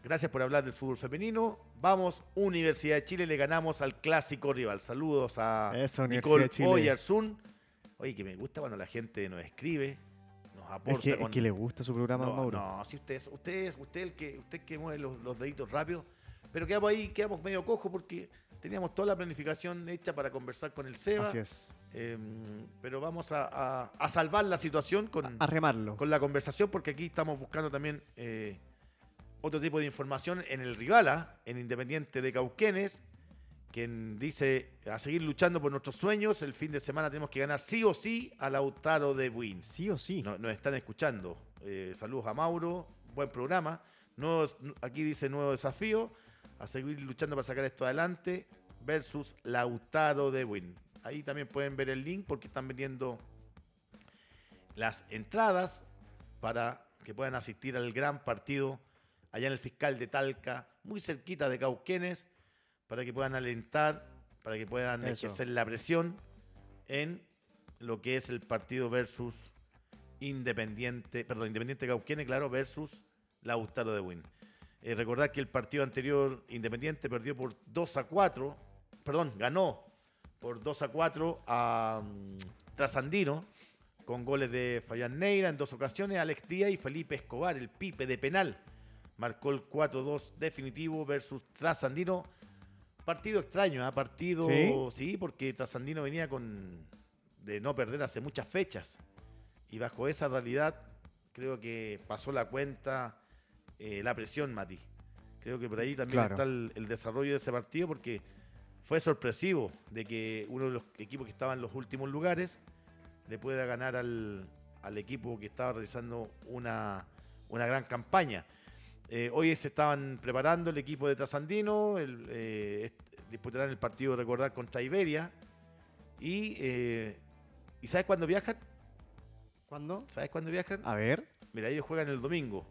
Gracias por hablar del fútbol femenino. Vamos, Universidad de Chile, le ganamos al clásico rival. Saludos a Eso, Nicole. Oyarzún. Oye, que me gusta cuando la gente nos escribe, nos aporta Es que, es con... que le gusta su programa, no, Mauro. no, si usted es, usted es, usted el que, usted que mueve los, los deditos rápido, pero quedamos ahí, quedamos medio cojo porque teníamos toda la planificación hecha para conversar con el Seba. Así es. eh, pero vamos a, a- a salvar la situación con, A remarlo. con la conversación, porque aquí estamos buscando también eh, otro tipo de información en el rival, ¿ah? en Independiente de Cauquenes, quien dice a seguir luchando por nuestros sueños. El fin de semana tenemos que ganar sí o sí a Lautaro de Buin. Sí o sí. No- nos están escuchando. Eh, saludos a Mauro, buen programa. Nuevos- aquí dice nuevo desafío, a seguir luchando para sacar esto adelante versus Lautaro de Win. Ahí también pueden ver el link porque están vendiendo las entradas para que puedan asistir al gran partido allá en el fiscal de Talca, muy cerquita de Cauquenes, para que puedan alentar, para que puedan Eso. ejercer la presión en lo que es el partido versus Independiente, perdón, Independiente Cauquenes, claro, versus Lautaro de Win. Eh, recordar que el partido anterior, Independiente, perdió por 2 a 4, perdón, ganó por 2 a 4 a mm, Trasandino, con goles de Fayán Neira en dos ocasiones, Alex Díaz y Felipe Escobar, el pipe de penal. Marcó el 4-2 definitivo versus Trasandino. Partido extraño, ¿ah? Partido, ¿Sí? ¿Sí? porque Trasandino venía con de no perder hace muchas fechas. Y bajo esa realidad, creo que pasó la cuenta eh, la presión, Mati. Creo que por ahí también Claro. está el, el desarrollo de ese partido, porque fue sorpresivo de que uno de los equipos que estaba en los últimos lugares le pueda ganar al, al equipo que estaba realizando una, una gran campaña. Eh, hoy se estaban preparando el equipo de Trasandino, el, eh, disputarán el partido de recordar contra Iberia. Y, eh, ¿y sabes cuándo viajan? ¿Cuándo? ¿Sabes cuándo viajan? A ver. Mira, ellos juegan el domingo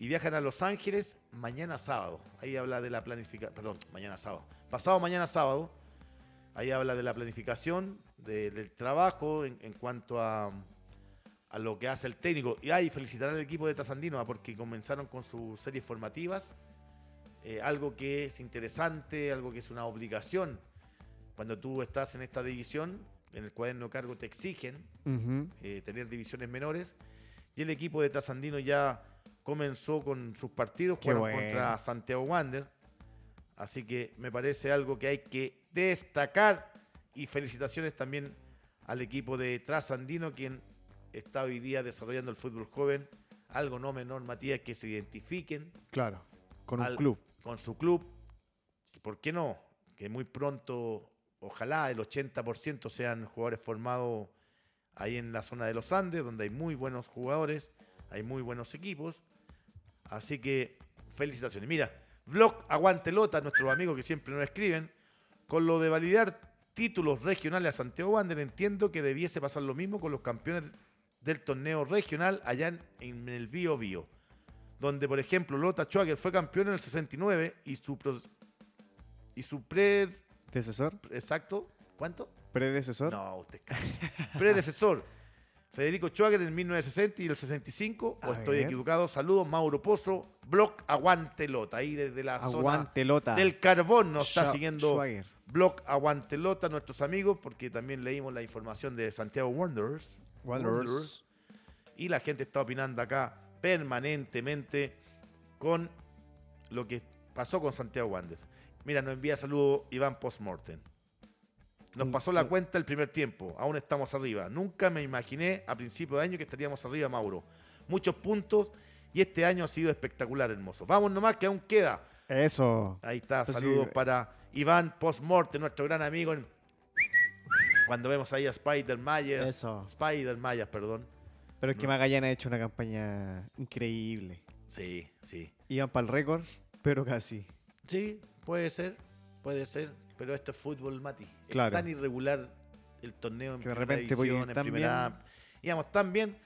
y viajan a Los Ángeles mañana sábado. Ahí habla de la planificación, perdón, mañana sábado. Pasado mañana sábado, ahí habla de la planificación, de- del trabajo en, en cuanto a, a lo que hace el técnico. Y ahí felicitar al equipo de Trasandino ah, porque comenzaron con sus series formativas. eh, algo que es interesante, algo que es una obligación. Cuando tú estás en esta división, en el cuaderno de cargo te exigen eh, tener divisiones menores. Y el equipo de Trasandino ya comenzó con sus partidos, Qué jugaron bueno. contra Santiago Wander. Así que me parece algo que hay que destacar. Y felicitaciones también al equipo de Trasandino, quien está hoy día desarrollando el fútbol joven. Algo no menor, Matías, que se identifiquen Claro. Con un al- club. con su club. ¿Por qué no? Que muy pronto, ojalá el 80% sean jugadores formados ahí en la zona de los Andes, donde hay muy buenos jugadores, hay muy buenos equipos. Así que felicitaciones. Mira, Vlog Aguantelota, nuestros amigos que siempre nos escriben, con lo de validar títulos regionales a Santiago Wander, entiendo que debiese pasar lo mismo con los campeones del torneo regional allá en, en el Bío Bío donde por ejemplo Lota Schwager fue campeón en el 69 y su pro- y su pre ¿Predecesor? exacto ¿cuánto? ¿Predecesor? No, usted predecesor Federico Schwager en 1960 y el 65 o estoy ver. equivocado saludos Mauro Pozo Block Aguantelota ahí desde la Aguantelota. zona del carbón nos está siguiendo Schwager. Block Aguantelota nuestros amigos porque también leímos la información de Santiago Wanderers Wanderers. y la gente está opinando acá permanentemente con lo que pasó con Santiago Wander. Mira, nos envía saludo Iván Postmortem. Nos Un- pasó la cuenta el primer tiempo, aún estamos arriba. Nunca me imaginé a principio de año que estaríamos arriba, Mauro. Muchos puntos y este año ha sido espectacular, hermoso. Vamos nomás, que aún queda. Eso. Ahí está, saludos sí. para Iván Postmortem, nuestro gran amigo. en- Cuando vemos ahí a Spider Mayer, Eso. Spider Mayas, perdón. Pero es que Magallanes ha hecho una campaña increíble. Sí, sí. Iban para el récord, pero casi. Sí, puede ser, puede ser, pero esto es fútbol, Mati. Claro. Es tan irregular el torneo en Que de primera repente división, en primera... bien. Íbamos tan bien,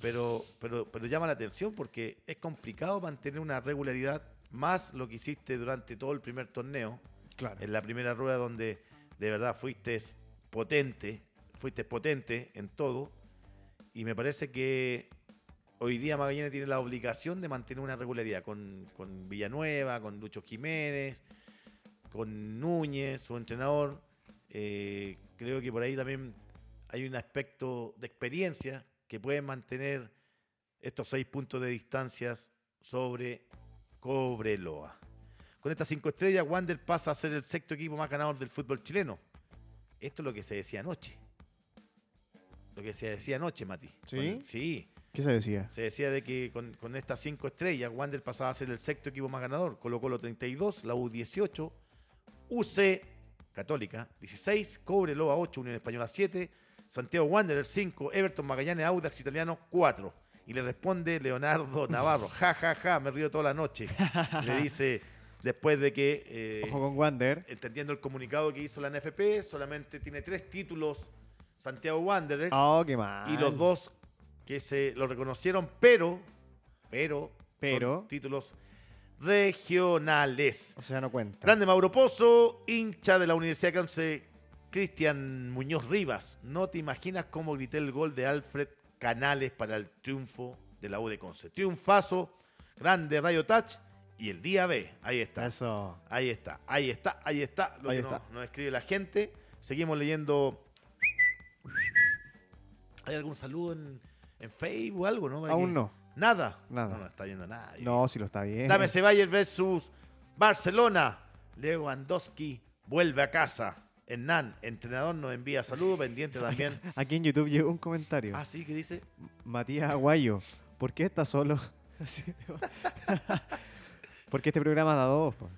pero, pero, pero llama la atención porque es complicado mantener una regularidad, más lo que hiciste durante todo el primer torneo, Claro. en la primera rueda donde de verdad fuiste potente, fuiste potente en todo, y me parece que hoy día Magallanes tiene la obligación de mantener una regularidad con, con Villanueva, con Lucho Jiménez, con Núñez, su entrenador. Eh, creo que por ahí también hay un aspecto de experiencia que puede mantener estos seis puntos de distancias sobre Cobreloa. Con estas cinco estrellas, Wander pasa a ser el sexto equipo más ganador del fútbol chileno. Esto es lo que se decía anoche. Lo que se decía anoche, Mati. ¿Sí? Sí. ¿Qué se decía? Se decía de que con, con estas cinco estrellas, Wander pasaba a ser el sexto equipo más ganador. Colo Colo 32, la U 18, UC Católica 16, Cobreloa 8, Unión Española 7, Santiago Wander 5, Everton Magallanes Audax Italiano 4. Y le responde Leonardo Navarro, ja, ja, ja, me río toda la noche. le dice, después de que, eh, Ojo con Wander. entendiendo el comunicado que hizo la NFP, solamente tiene tres títulos Santiago Wanderers Oh, qué mal. y los dos que se lo reconocieron, pero, pero, Pero. títulos regionales. O sea, no cuenta. Grande Mauro Pozo, hincha de la Universidad de Conce, Cristian Muñoz Rivas. No te imaginas cómo grité el gol de Alfred Canales para el triunfo de la U de Conce. Triunfazo, grande Rayo Touch y el día B. Ahí está. Eso. Ahí está, ahí está, ahí está lo Ahí que está. Nos, nos escribe la gente. Seguimos leyendo. ¿Hay algún saludo en, en Facebook o algo, no? Aún no. Nada. Nada. No, no está viendo nada. No, si lo está bien. Dame Ceballos versus Barcelona. Lewandowski vuelve a casa. Hernán, entrenador, nos envía saludos. Pendiente también. Aquí en YouTube llegó un comentario. Ah, sí, ¿qué dice? Matías Aguayo, ¿por qué estás solo? Porque este programa da dos. po.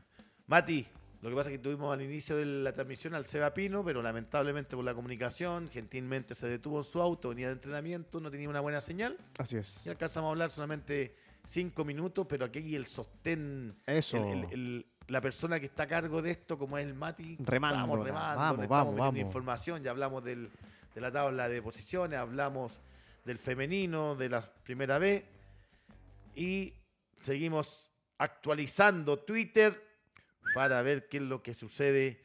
Mati, lo que pasa es que tuvimos al inicio de la transmisión al Seba Pino, pero lamentablemente por la comunicación, gentilmente se detuvo en su auto, venía de entrenamiento, no tenía una buena señal. Así es. Y alcanzamos a hablar solamente cinco minutos, pero aquí el sostén, Eso. el- el- el- la persona que está a cargo de esto, como es el Mati, Remándola, vamos remando, vamos, vamos. información, ya hablamos del- de la tabla de posiciones, hablamos del femenino, de la primera B, y seguimos actualizando Twitter para ver qué es lo que sucede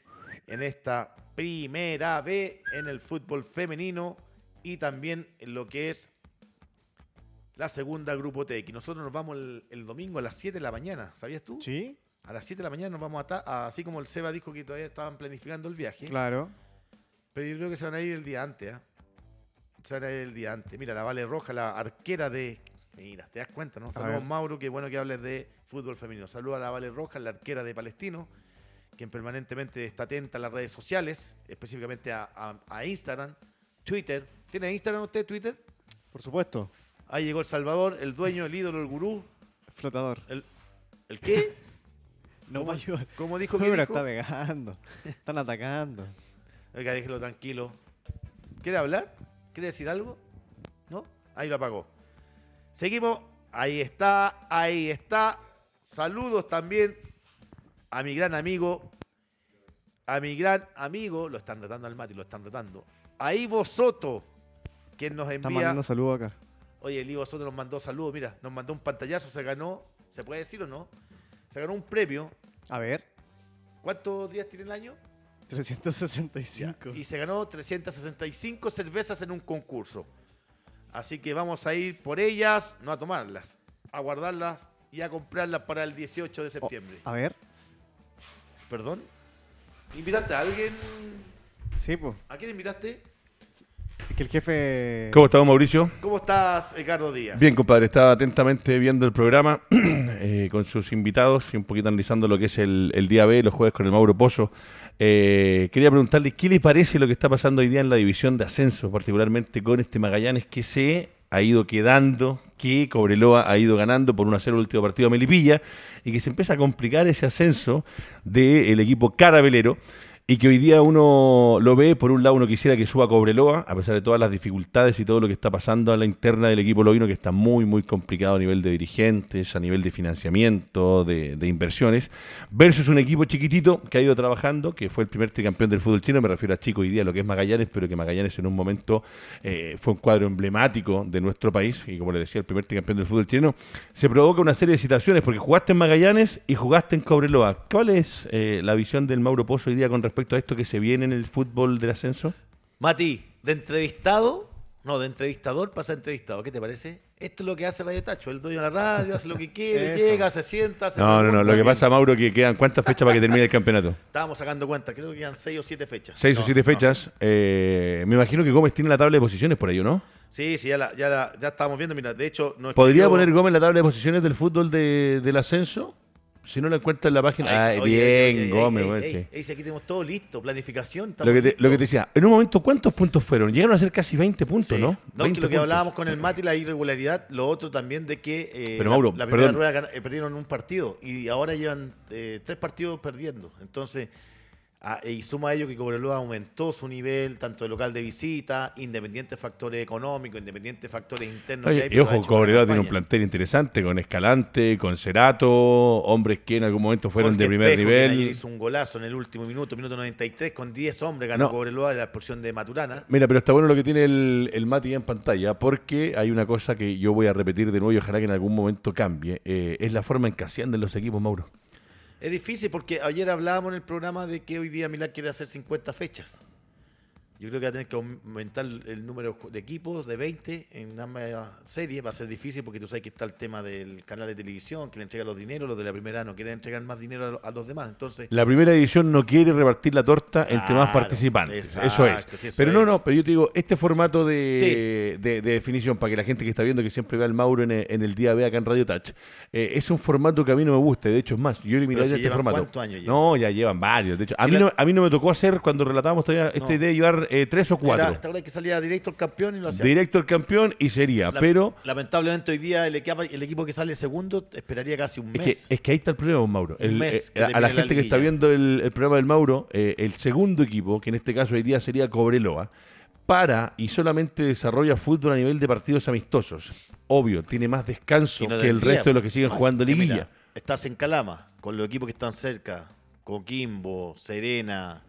en esta primera B en el fútbol femenino y también en lo que es la segunda Grupo TX. Nosotros nos vamos el, el domingo a las 7 de la mañana, ¿sabías tú? ¿Sí? A las 7 de la mañana nos vamos a, a- así como el Seba dijo que todavía estaban planificando el viaje. Claro. Pero yo creo que se van a ir el día antes, ¿ah? Se van a ir el día antes. Mira, la Vale Roja, la arquera de. Mira, te das cuenta, ¿no? Saludos. Mauro, qué bueno que hables de fútbol femenino. Saludos a la Vale Roja, la arquera de Palestino, quien permanentemente está atenta a las redes sociales, específicamente a, a- a Instagram, Twitter. ¿Tiene Instagram usted, Twitter? Por supuesto. Ahí llegó El Salvador, el dueño, el ídolo, el gurú. Flotador. ¿El, ¿el qué? No ¿Cómo, ayuda. cómo dijo que Pero está pegando. Están atacando. Oiga, déjelo tranquilo. ¿Quiere hablar? ¿Quiere decir algo? ¿No? Ahí lo apagó. Seguimos. Ahí está, ahí está. Saludos también a mi gran amigo. A mi gran amigo. Lo están tratando al Mati, lo están tratando. A Ivo Soto, quien nos envía. mandando saludos acá. Oye, el Ivo Soto nos mandó saludos. Mira, nos mandó un pantallazo. Se ganó. ¿Se puede decir o no? Se ganó un premio. A ver. ¿Cuántos días tiene el año? 365. Y se ganó 365 cervezas en un concurso. Así que vamos a ir por ellas, no a tomarlas, a guardarlas y a comprarlas para el 18 de septiembre. A ver. ¿Perdón? ¿Invitaste a alguien? Sí, pues. ¿A quién invitaste? Es que el jefe. ¿Cómo estamos, Mauricio? ¿Cómo estás, Ricardo Díaz? Bien, compadre. Estaba atentamente viendo el programa eh, con sus invitados y un poquito analizando lo que es el, el día B, los jueves con el Mauro Pozo. Eh, quería preguntarle qué le parece lo que está pasando hoy día en la división de ascenso, particularmente con este Magallanes que se ha ido quedando, que Cobreloa ha ido ganando por un a 0 el último partido a Melipilla y que se empieza a complicar ese ascenso del equipo carabelero y que hoy día uno lo ve, por un lado uno quisiera que suba Cobreloa, a pesar de todas las dificultades y todo lo que está pasando a la interna del equipo lovino, que está muy, muy complicado a nivel de dirigentes, a nivel de financiamiento, de, inversiones, versus un equipo chiquitito que ha ido trabajando, que fue el primer tricampeón del fútbol chino, me refiero a chico hoy día, lo que es Magallanes, pero que Magallanes en un momento eh, fue un cuadro emblemático de nuestro país, y como le decía, el primer tricampeón del fútbol chileno, se provoca una serie de situaciones, porque jugaste en Magallanes y jugaste en Cobreloa. ¿Cuál es eh, la visión del Mauro Pozo hoy día con respecto a esto que se viene en el fútbol del ascenso? Mati, de entrevistado, no, de entrevistador pasa a entrevistado. ¿Qué te parece? Esto es lo que hace Radio Tacho. El dueño de la radio hace lo que quiere, llega, se sienta, se No, no, no. Lo que pasa, Mauro, que quedan cuántas fechas para que termine el campeonato. Estábamos sacando cuenta, creo que quedan seis o siete fechas. Seis o siete no. fechas. Eh, me imagino que Gómez tiene la tabla de posiciones por ello, ¿no? Sí, sí, ya la, ya la- ya estábamos viendo. Mira, de hecho, no ¿Podría escribió- poner Gómez la tabla de posiciones del fútbol de- del ascenso? Si no la encuentra en la página. Ay, Ah, oye, bien, oye, Gómez, ey, bueno, ey, sí. ey, si aquí tenemos todo listo, planificación. Lo que, te, lo que te decía, en un momento, ¿cuántos puntos fueron? Llegaron a ser casi 20 puntos, Sí. ¿no? No, que 20 lo que hablábamos con el Mati, la irregularidad, lo otro también de que eh, Pero, la- Mauro, la, primera perdón. rueda eh, perdieron un partido y ahora llevan eh, tres partidos perdiendo. Entonces, ah, y suma a ello que Cobreloa aumentó su nivel, tanto de local de visita, independientes factores económicos, independientes factores internos. Oye, que hay, y ojo, Cobreloa tiene un plantel interesante con Escalante, con Cerato, hombres que en algún momento fueron Jorge de primer Espejo, quien ayer nivel. hizo un golazo en el último minuto, minuto 93, con 10 hombres ganó No. Cobreloa de la expulsión de Maturana. Mira, pero está bueno lo que tiene el, el Mati en pantalla, porque hay una cosa que yo voy a repetir de nuevo y ojalá que en algún momento cambie. eh, es la forma en que ascienden los equipos, Mauro. Es difícil porque ayer hablábamos en el programa de que hoy día Milán quiere hacer 50 fechas. Yo creo que va a tener que aumentar el número de equipos de 20 en ambas series. Va a ser difícil porque tú sabes que está el tema del canal de televisión, que le entrega los dineros, los de la primera no quieren entregar más dinero a lo- a los demás. Entonces, La primera edición no quiere repartir la torta entre más participantes. eso es. sí, eso pero es. no, no, pero yo te digo, este formato de, de- de definición, para que la gente que está viendo, que siempre ve al Mauro en el, en el día B acá en Radio Touch, eh, es un formato que a mí no me gusta. De hecho, es más, yo eliminaría si este formato. no, ya llevan varios. De hecho, a, mí la- no, a mí no me tocó hacer cuando relatábamos todavía esta idea de llevar eh, tres o cuatro. era, ¿te acuerdas que salía directo el campeón y lo hacía? Directo el campeón y sería, La- pero Lamentablemente hoy día el equipo, el equipo que sale segundo esperaría casi un es mes. que, es que ahí está el problema, Mauro. Un El- mes eh, a, la gente que está viendo el, el programa del Mauro, eh, el segundo equipo, que en este caso hoy día sería Cobreloa, para y solamente desarrolla fútbol a nivel de partidos amistosos. Obvio, tiene más descanso no que el resto de los que siguen pues. jugando Porque liguilla. mira, estás en Calama, con los equipos que están cerca, Coquimbo, Serena,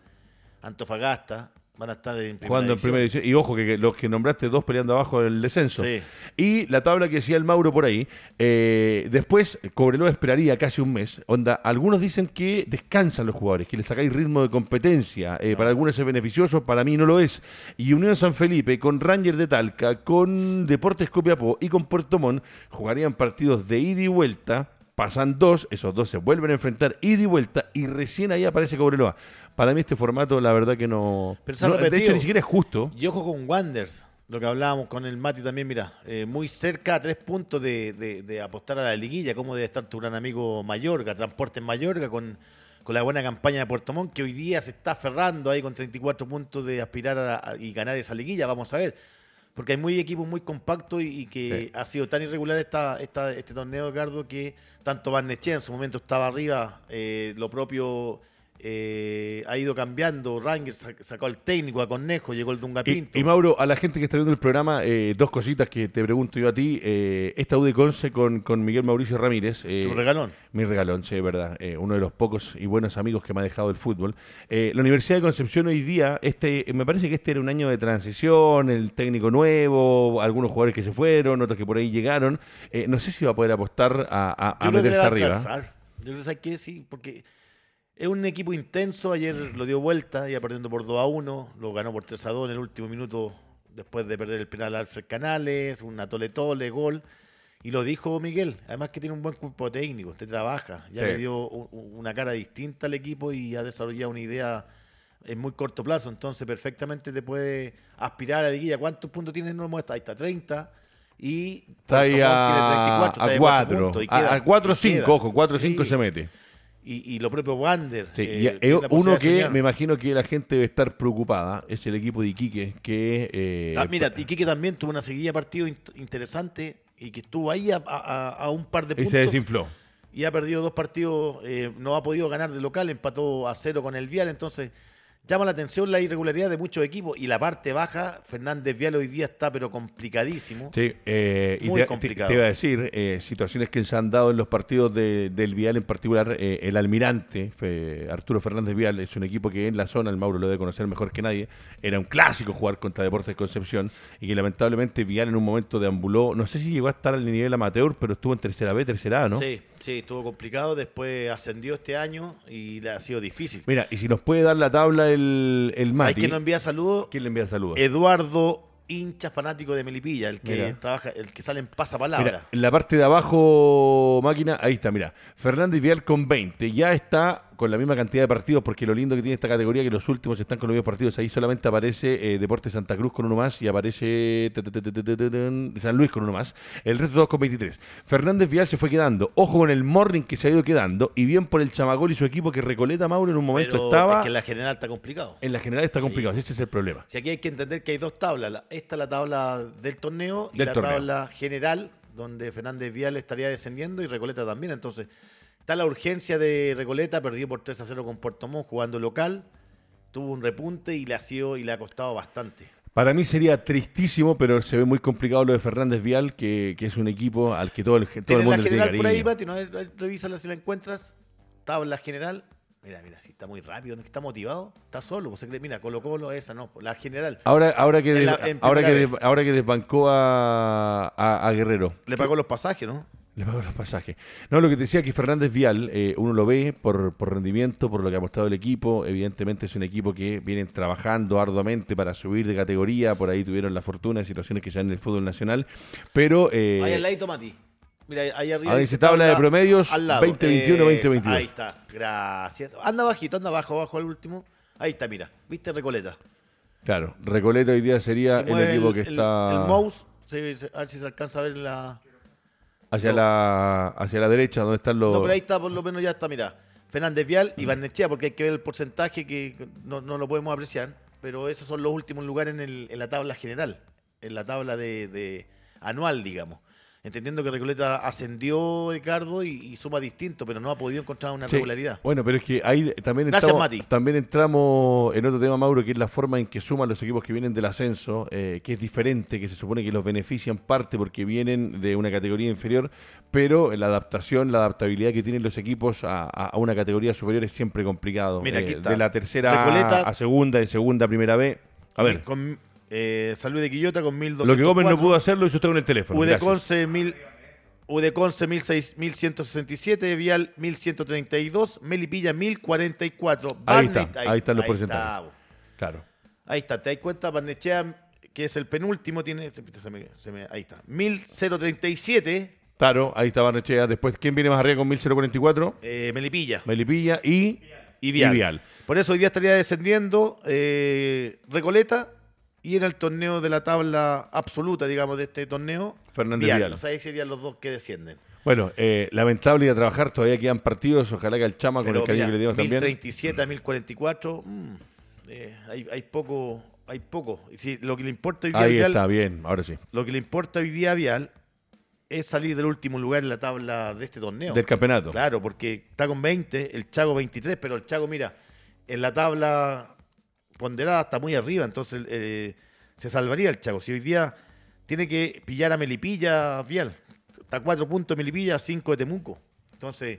Antofagasta, van a estar en primera en división. Y ojo, que, que los que nombraste, dos peleando abajo del descenso. Sí. Y la tabla que decía el Mauro por ahí. eh, después, Cobreloa esperaría casi un mes. Onda, algunos dicen que descansan los jugadores, que les sacáis ritmo de competencia. Eh, Para algunos es beneficioso, para mí no lo es. Y Unión San Felipe, con Ranger de Talca, con Deportes Copiapó y con Puerto Montt, jugarían partidos de ida y vuelta pasan dos, esos dos se vuelven a enfrentar ida y vuelta y recién ahí aparece Cobreloa. Para mí este formato, la verdad que no... Pero no, de hecho, ni siquiera es justo. Y ojo con Wanders, lo que hablábamos con el Mati también, mira, eh, muy cerca a tres puntos de, de- de apostar a la liguilla, como debe estar tu gran amigo Mayorga, Transporte en Mayorga, con, con la buena campaña de Puerto Montt, que hoy día se está aferrando ahí con 34 puntos de aspirar a, a- y ganar esa liguilla, vamos a ver. Porque hay muy equipos muy compactos y, y que Sí. ha sido tan irregular esta, esta, este torneo, Ricardo, que tanto Van Nechea en su momento estaba arriba, eh, lo propio eh, ha ido cambiando, Rangers sac- sacó al técnico, a Cornejo, llegó el Dunga Y, Pinto. y Mauro, a la gente que está viendo el programa, eh, dos cositas que te pregunto yo a ti. Eh, esta U de Conce con, con Miguel Mauricio Ramírez. Tu regalón. Mi regalón, sí, es verdad. Uno de los pocos y buenos amigos que me ha dejado el fútbol. La Universidad de Concepción hoy día, este, me parece que este era un año de transición, el técnico nuevo, algunos jugadores que se fueron, otros que por ahí llegaron. No sé si va a poder apostar a, a- a meterse a arriba. Yo creo que sí, porque es un equipo intenso. Ayer lo dio vuelta, ya perdiendo por 2 a 1. Lo ganó por 3 a 2 en el último minuto después de perder el penal Alfred Canales, una tole tole, gol. Y lo dijo Miguel, además que tiene un buen cuerpo técnico, usted trabaja, ya Sí. le dio una cara distinta al equipo y ha desarrollado una idea en muy corto plazo, entonces perfectamente te puede aspirar a la liguilla. ¿Cuántos puntos tiene Normo? Ahí está 30 y Está ahí a, tiene 34, está a de 4. puntos y A, queda- a 4 y 5, queda. ojo, 4 5 Sí. se mete. Y, y lo propio Wander. Sí, eh, y uno que me imagino que la gente debe estar preocupada es el equipo de Iquique, que... eh, Ah, mira, Iquique también tuvo una seguida de partidos int- interesante y que estuvo ahí a, a- a un par de y puntos. se desinfló. y ha perdido dos partidos, eh, no ha podido ganar de local, empató a cero con el Vial, entonces llama la atención la irregularidad de muchos equipos y la parte baja, Fernández Vial hoy día está pero complicadísimo. Sí, eh, y Muy te, complicado. te- te iba a decir, eh, situaciones que se han dado en los partidos de- del Vial en particular, eh, el almirante, fe- Arturo Fernández Vial, es un equipo que en la zona, el Mauro lo debe conocer mejor que nadie, era un clásico jugar contra Deportes Concepción y que lamentablemente Vial en un momento deambuló, no sé si llegó a estar al nivel amateur, pero estuvo en tercera B, tercera A, ¿no? Sí, sí, estuvo complicado, después ascendió este año y le ha sido difícil. Mira, y si nos puede dar la tabla el, el ¿Sabes Mati, quién nos envía saludos? ¿quién le envía saludos? Eduardo, hincha fanático de Melipilla, el que Mira. trabaja, el que sale en pasapalabra. Mira, en la parte de abajo, máquina, ahí está, mira. Fernández Vial con 20. Ya está con la misma cantidad de partidos, porque lo lindo que tiene esta categoría es que los últimos están con los mismos partidos. Ahí solamente aparece eh, Deportes Santa Cruz con uno más y aparece San Luis con uno más. El resto todos con 23. Fernández Vial se fue quedando. Ojo con el Morning que se ha ido quedando. Y bien por el Chamagol y su equipo que Recoleta Mauro en un momento Pero estaba. es que en la general está complicado. En la general está Sí. complicado. Ese es el problema. Si aquí hay que entender que hay dos tablas. La- esta es la tabla del torneo y Del la torneo. tabla general, donde Fernández Vial estaría descendiendo y Recoleta también. Entonces, está la urgencia de Recoleta, perdió por 3 a 0 con Puerto Montt jugando local. Tuvo un repunte y le ha sido y le ha costado bastante. Para mí sería tristísimo, pero se ve muy complicado lo de Fernández Vial, que, que es un equipo al que todo el, todo el mundo la le tiene general por ahí, cariño. Pati, ¿no? Revísala si la encuentras. Tabla general. Mira, mira, si está muy rápido, está motivado, está solo. pues mira, Colo Colo, esa no, la general. Ahora, ahora que, des- la- ahora, que des- ahora que desbancó a, a- a Guerrero, Le pagó los pasajes, ¿no? le pagó los pasajes. No, lo que te decía que Fernández Vial, eh, uno lo ve por, por rendimiento, por lo que ha mostrado el equipo. Evidentemente es un equipo que vienen trabajando arduamente para subir de categoría. Por ahí tuvieron la fortuna de situaciones que se dan en el fútbol nacional. Pero eh, Ahí al ladito, Mati. Mira, ahí arriba. ahí dice tabla de promedios al lado. 2021, Esa, 2022. Ahí está, gracias. Anda bajito, anda abajo, abajo al último. Ahí está, mira. ¿Viste Recoleta? claro, Recoleta hoy día sería el equipo que está El, mouse, se- se- a ver si se alcanza a ver la. Hacia, no. la, hacia la derecha, donde están los... No, pero ahí está, por lo menos ya está, mira. Fernández Vial y Barnechea, porque hay que ver el porcentaje que no, no lo podemos apreciar. Pero esos son los últimos lugares en, el- en la tabla general, en la tabla de, de anual, digamos. Entendiendo que Recoleta ascendió, Ricardo, y, y suma distinto, pero no ha podido encontrar una Sí. regularidad. Bueno, pero es que ahí también Gracias, entramos, Mati. también entramos en otro tema, Mauro, que es la forma en que suman los equipos que vienen del ascenso, eh, que es diferente, que se supone que los benefician parte porque vienen de una categoría inferior, pero la adaptación, la adaptabilidad que tienen los equipos a, una categoría superior es siempre complicado. Mira, aquí Eh, está. De la tercera A Recoleta- a segunda, de segunda a primera B. A ver, Con, eh, Salud de Quillota con 1204. lo que Gómez no pudo hacer lo hizo usted con el teléfono. U de Gracias. Conce, mil, U de Conce 16 1167, Vial 1132, Melipilla 1044. Ahí está, ahí están los ahí porcentajes. está. Claro. ahí está, te das cuenta, Barnechea, que es el penúltimo, tiene. se me- se me- ahí está. 1037, Claro, ahí está Barnechea. Después, ¿quién viene más arriba con 1044? Eh, Melipilla Melipilla y, y Vial. y Vial. Por eso hoy día estaría descendiendo eh, Recoleta y en el torneo de la tabla absoluta, digamos, de este torneo, Fernández Vial. O sea, ahí serían los dos que descienden. Bueno, eh, lamentable ir a trabajar, todavía quedan partidos. Ojalá que el Chama, con el cariño que le dimos también. 1037 a 1044, mm, eh, hay, hay poco. Hay poco. Y si lo que le importa hoy día Ahí Vial, está, bien, ahora sí. lo que le importa hoy día a Vial es salir del último lugar en la tabla de este torneo. Del campeonato. Claro, porque está con 20, el Chago 23, pero el Chago, mira, en la tabla ponderada está muy arriba, entonces eh, se salvaría el Chago. Si hoy día tiene que pillar a Melipilla, Vial, está 4 puntos Melipilla, 5 de Temuco. Entonces,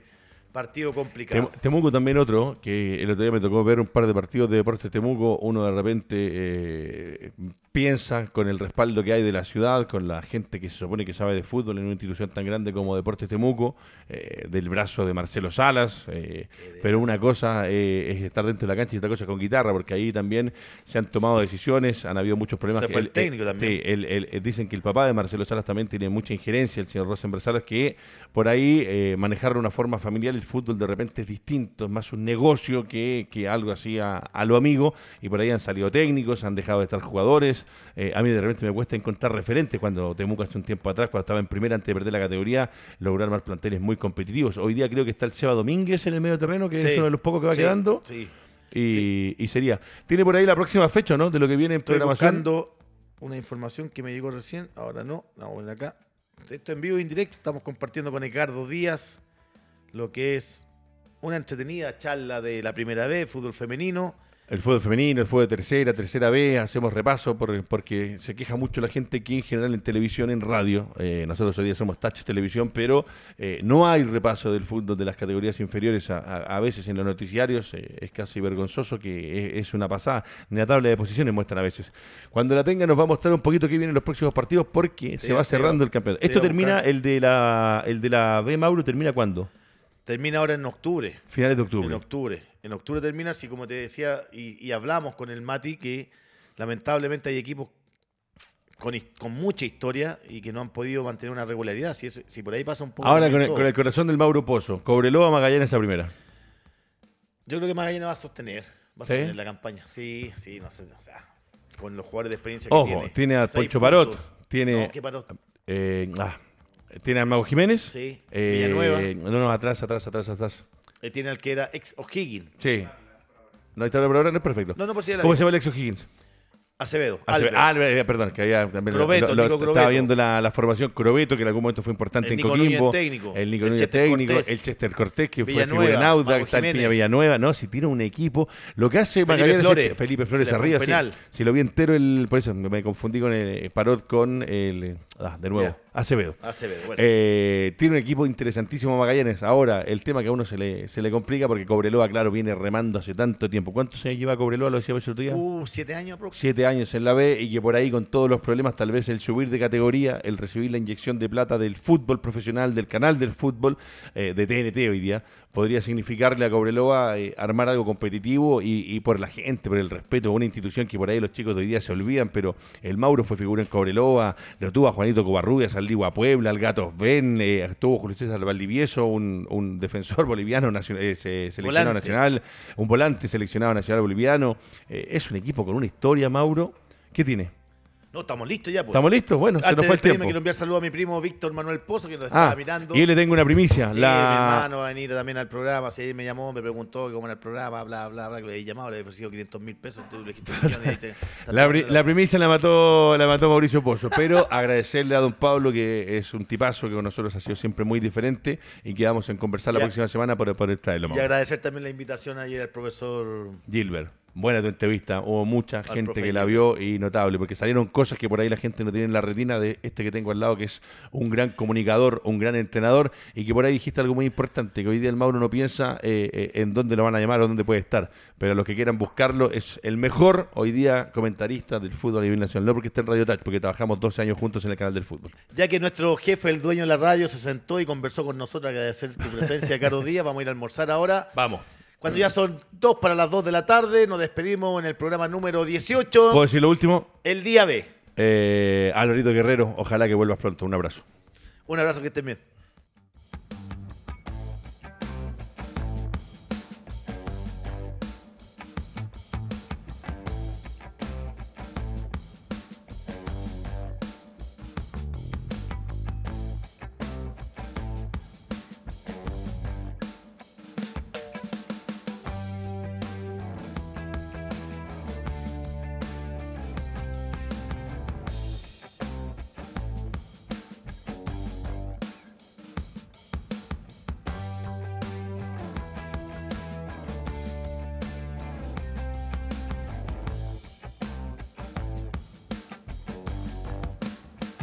partido complicado. Tem- Temuco también otro, que el otro día me tocó ver un par de partidos de Deportes Temuco. Uno de repente eh, piensa con el respaldo que hay de la ciudad, con la gente que se supone que sabe de fútbol en una institución tan grande como Deportes Temuco, eh, del brazo de Marcelo Salas. eh, pero una cosa es estar dentro de la cancha y otra cosa es con guitarra, porque ahí también se han tomado decisiones, han habido muchos problemas. Se fue el técnico también. Sí, el- dicen que el papá de Marcelo Salas también tiene mucha injerencia, el señor Rosenberg Salas, que por ahí manejar de una forma familiar el fútbol de repente es distinto, es más un negocio que, que algo así a, a lo amigo, y por ahí han salido técnicos, han dejado de estar jugadores. Eh, a mí de repente me cuesta encontrar referentes cuando Temuco hace un tiempo atrás, cuando estaba en primera antes de perder la categoría, lograr más planteles muy competitivos. Hoy día creo que está el Seba Domínguez en el medio terreno, que Sí, es uno de los pocos que va sí, quedando. Sí. Y, y sería. Tiene por ahí la próxima fecha, ¿no? De lo que viene en Estoy programación. buscando una información que me llegó recién. Ahora no, voy a acá. Esto en vivo e indirecto. Estamos compartiendo con Ricardo Díaz lo que es una entretenida charla de la primera vez, fútbol femenino. El fútbol femenino, el fútbol de tercera, tercera B, hacemos repaso por- porque se queja mucho la gente que en general en televisión, en radio, eh, nosotros hoy día somos Touch Televisión, pero eh, no hay repaso del fútbol de las categorías inferiores. A, a- a veces en los noticiarios eh, es casi vergonzoso que es, es una pasada. Ni la tabla de posiciones muestran a veces. Cuando la tenga nos va a mostrar un poquito qué vienen los próximos partidos porque se va cerrando el campeonato. Esto termina, el de la el de la B Mauro termina cuándo? Termina ahora en octubre. Finales de octubre. En octubre. En octubre termina, así como te decía, y, y hablamos con el Mati, que lamentablemente hay equipos con, con mucha historia y que no han podido mantener una regularidad. Si, es- si por ahí pasa un poco. Ahora con el, todo. con el corazón del Mauro Pozo, Cobreloa, Magallanes a primera. Yo creo que Magallanes va a sostener. Va a sostener la campaña. Sí, sí, no sé. O sea, con los jugadores de experiencia que Ojo, tiene. tiene a Poncho Parot, tiene- No, ¿qué Parot? Eh, ah, tiene a Mago Jiménez. Sí, Eh, Villanueva. No, no, atrás, atrás, atrás, atrás. Eh, tiene al que era ex O'Higgins. Sí. No hay tabla, pero ahora no es perfecto. No, no, pues sí, ya la ¿Cómo se llama el ex O'Higgins? Acevedo. Se- Albert. ah, eh, perdón, que había también Crobeto, lo- estaba viendo la, la formación Crobeto, que en algún momento fue importante El en Nico Coquimbo. Núñez técnico. El Nico El técnico, Cortés. el Chester Cortés, que fue Villanueva, figura en Audax, Mago está el Piña. Villanueva, ¿no? Si tiene un equipo, lo que hace Felipe Magallanes es- Flores. Felipe Flores fue arriba, penal. Si lo vi entero, el, por eso me, confundí con el Parot con el. Ah, de nuevo. Acevedo. Acevedo. Bueno. Eh, tiene un equipo interesantísimo Magallanes. Ahora, el tema que a uno se le, se le complica porque Cobreloa, claro, viene remando hace tanto tiempo. ¿Cuántos años lleva Cobreloa? Lo decía el otro día. Uh, siete años aproximadamente. Siete años en la B y que por ahí con todos los problemas, tal vez el subir de categoría, el recibir la inyección de plata del fútbol profesional, del canal del fútbol, eh, de TNT hoy día, podría significarle a Cobreloa eh, armar algo competitivo y, y por la gente, por el respeto a una institución que por ahí los chicos de hoy día se olvidan, pero el Mauro fue figura en Cobreloa, lo tuvo a Juanito Covarrubias, al Ligua Puebla, al Gatos Ben, eh, tuvo Julio César Valdivieso, un, un defensor boliviano nacional, eh, se- seleccionado Volante. nacional, un volante seleccionado nacional boliviano. Eh, es un equipo con una historia, Mauro. ¿Qué tiene? No, estamos listos ya. Pues. ¿Estamos listos? Bueno, se Antes nos de fue el tiempo. quiero enviar saludos a mi primo Víctor Manuel Pozo, que nos estaba Ah, mirando. y él le tengo una primicia. Sí, mi la... hermano va a venir también al programa. Él me llamó, me preguntó cómo era el programa, bla, bla, bla. que Le he llamado, le he ofrecido 500 mil pesos. Tú le te- La, pri- la primicia la mató, la mató Mauricio Pozo, pero agradecerle a don Pablo, que es un tipazo que con nosotros ha sido siempre muy diferente y que vamos a conversar la próxima semana por poder traerlo. Y agradecer también la invitación ayer al profesor. Gilbert, buena tu entrevista. Hubo mucha gente que la vio y notable, porque salieron cosas que por ahí la gente no tiene en la retina de este que tengo al lado, que es un gran comunicador, un gran entrenador, y que por ahí dijiste algo muy importante, que hoy día el Mauro no piensa eh, eh, en dónde lo van a llamar o dónde puede estar, pero los que quieran buscarlo es el mejor hoy día comentarista del fútbol a nivel nacional, no porque esté en Radio Touch, porque trabajamos 12 años juntos en el canal del fútbol. Ya que nuestro jefe, el dueño de la radio, se sentó y conversó con nosotros, agradecer tu presencia, Carlos Díaz. Vamos a ir a almorzar ahora. Vamos. Cuando ya son dos para las dos de la tarde, nos despedimos en el programa número 18, ¿Puedo decir lo último? el día B. Eh, Alvarito Guerrero, ojalá que vuelvas pronto. Un abrazo. Un abrazo, que estén bien.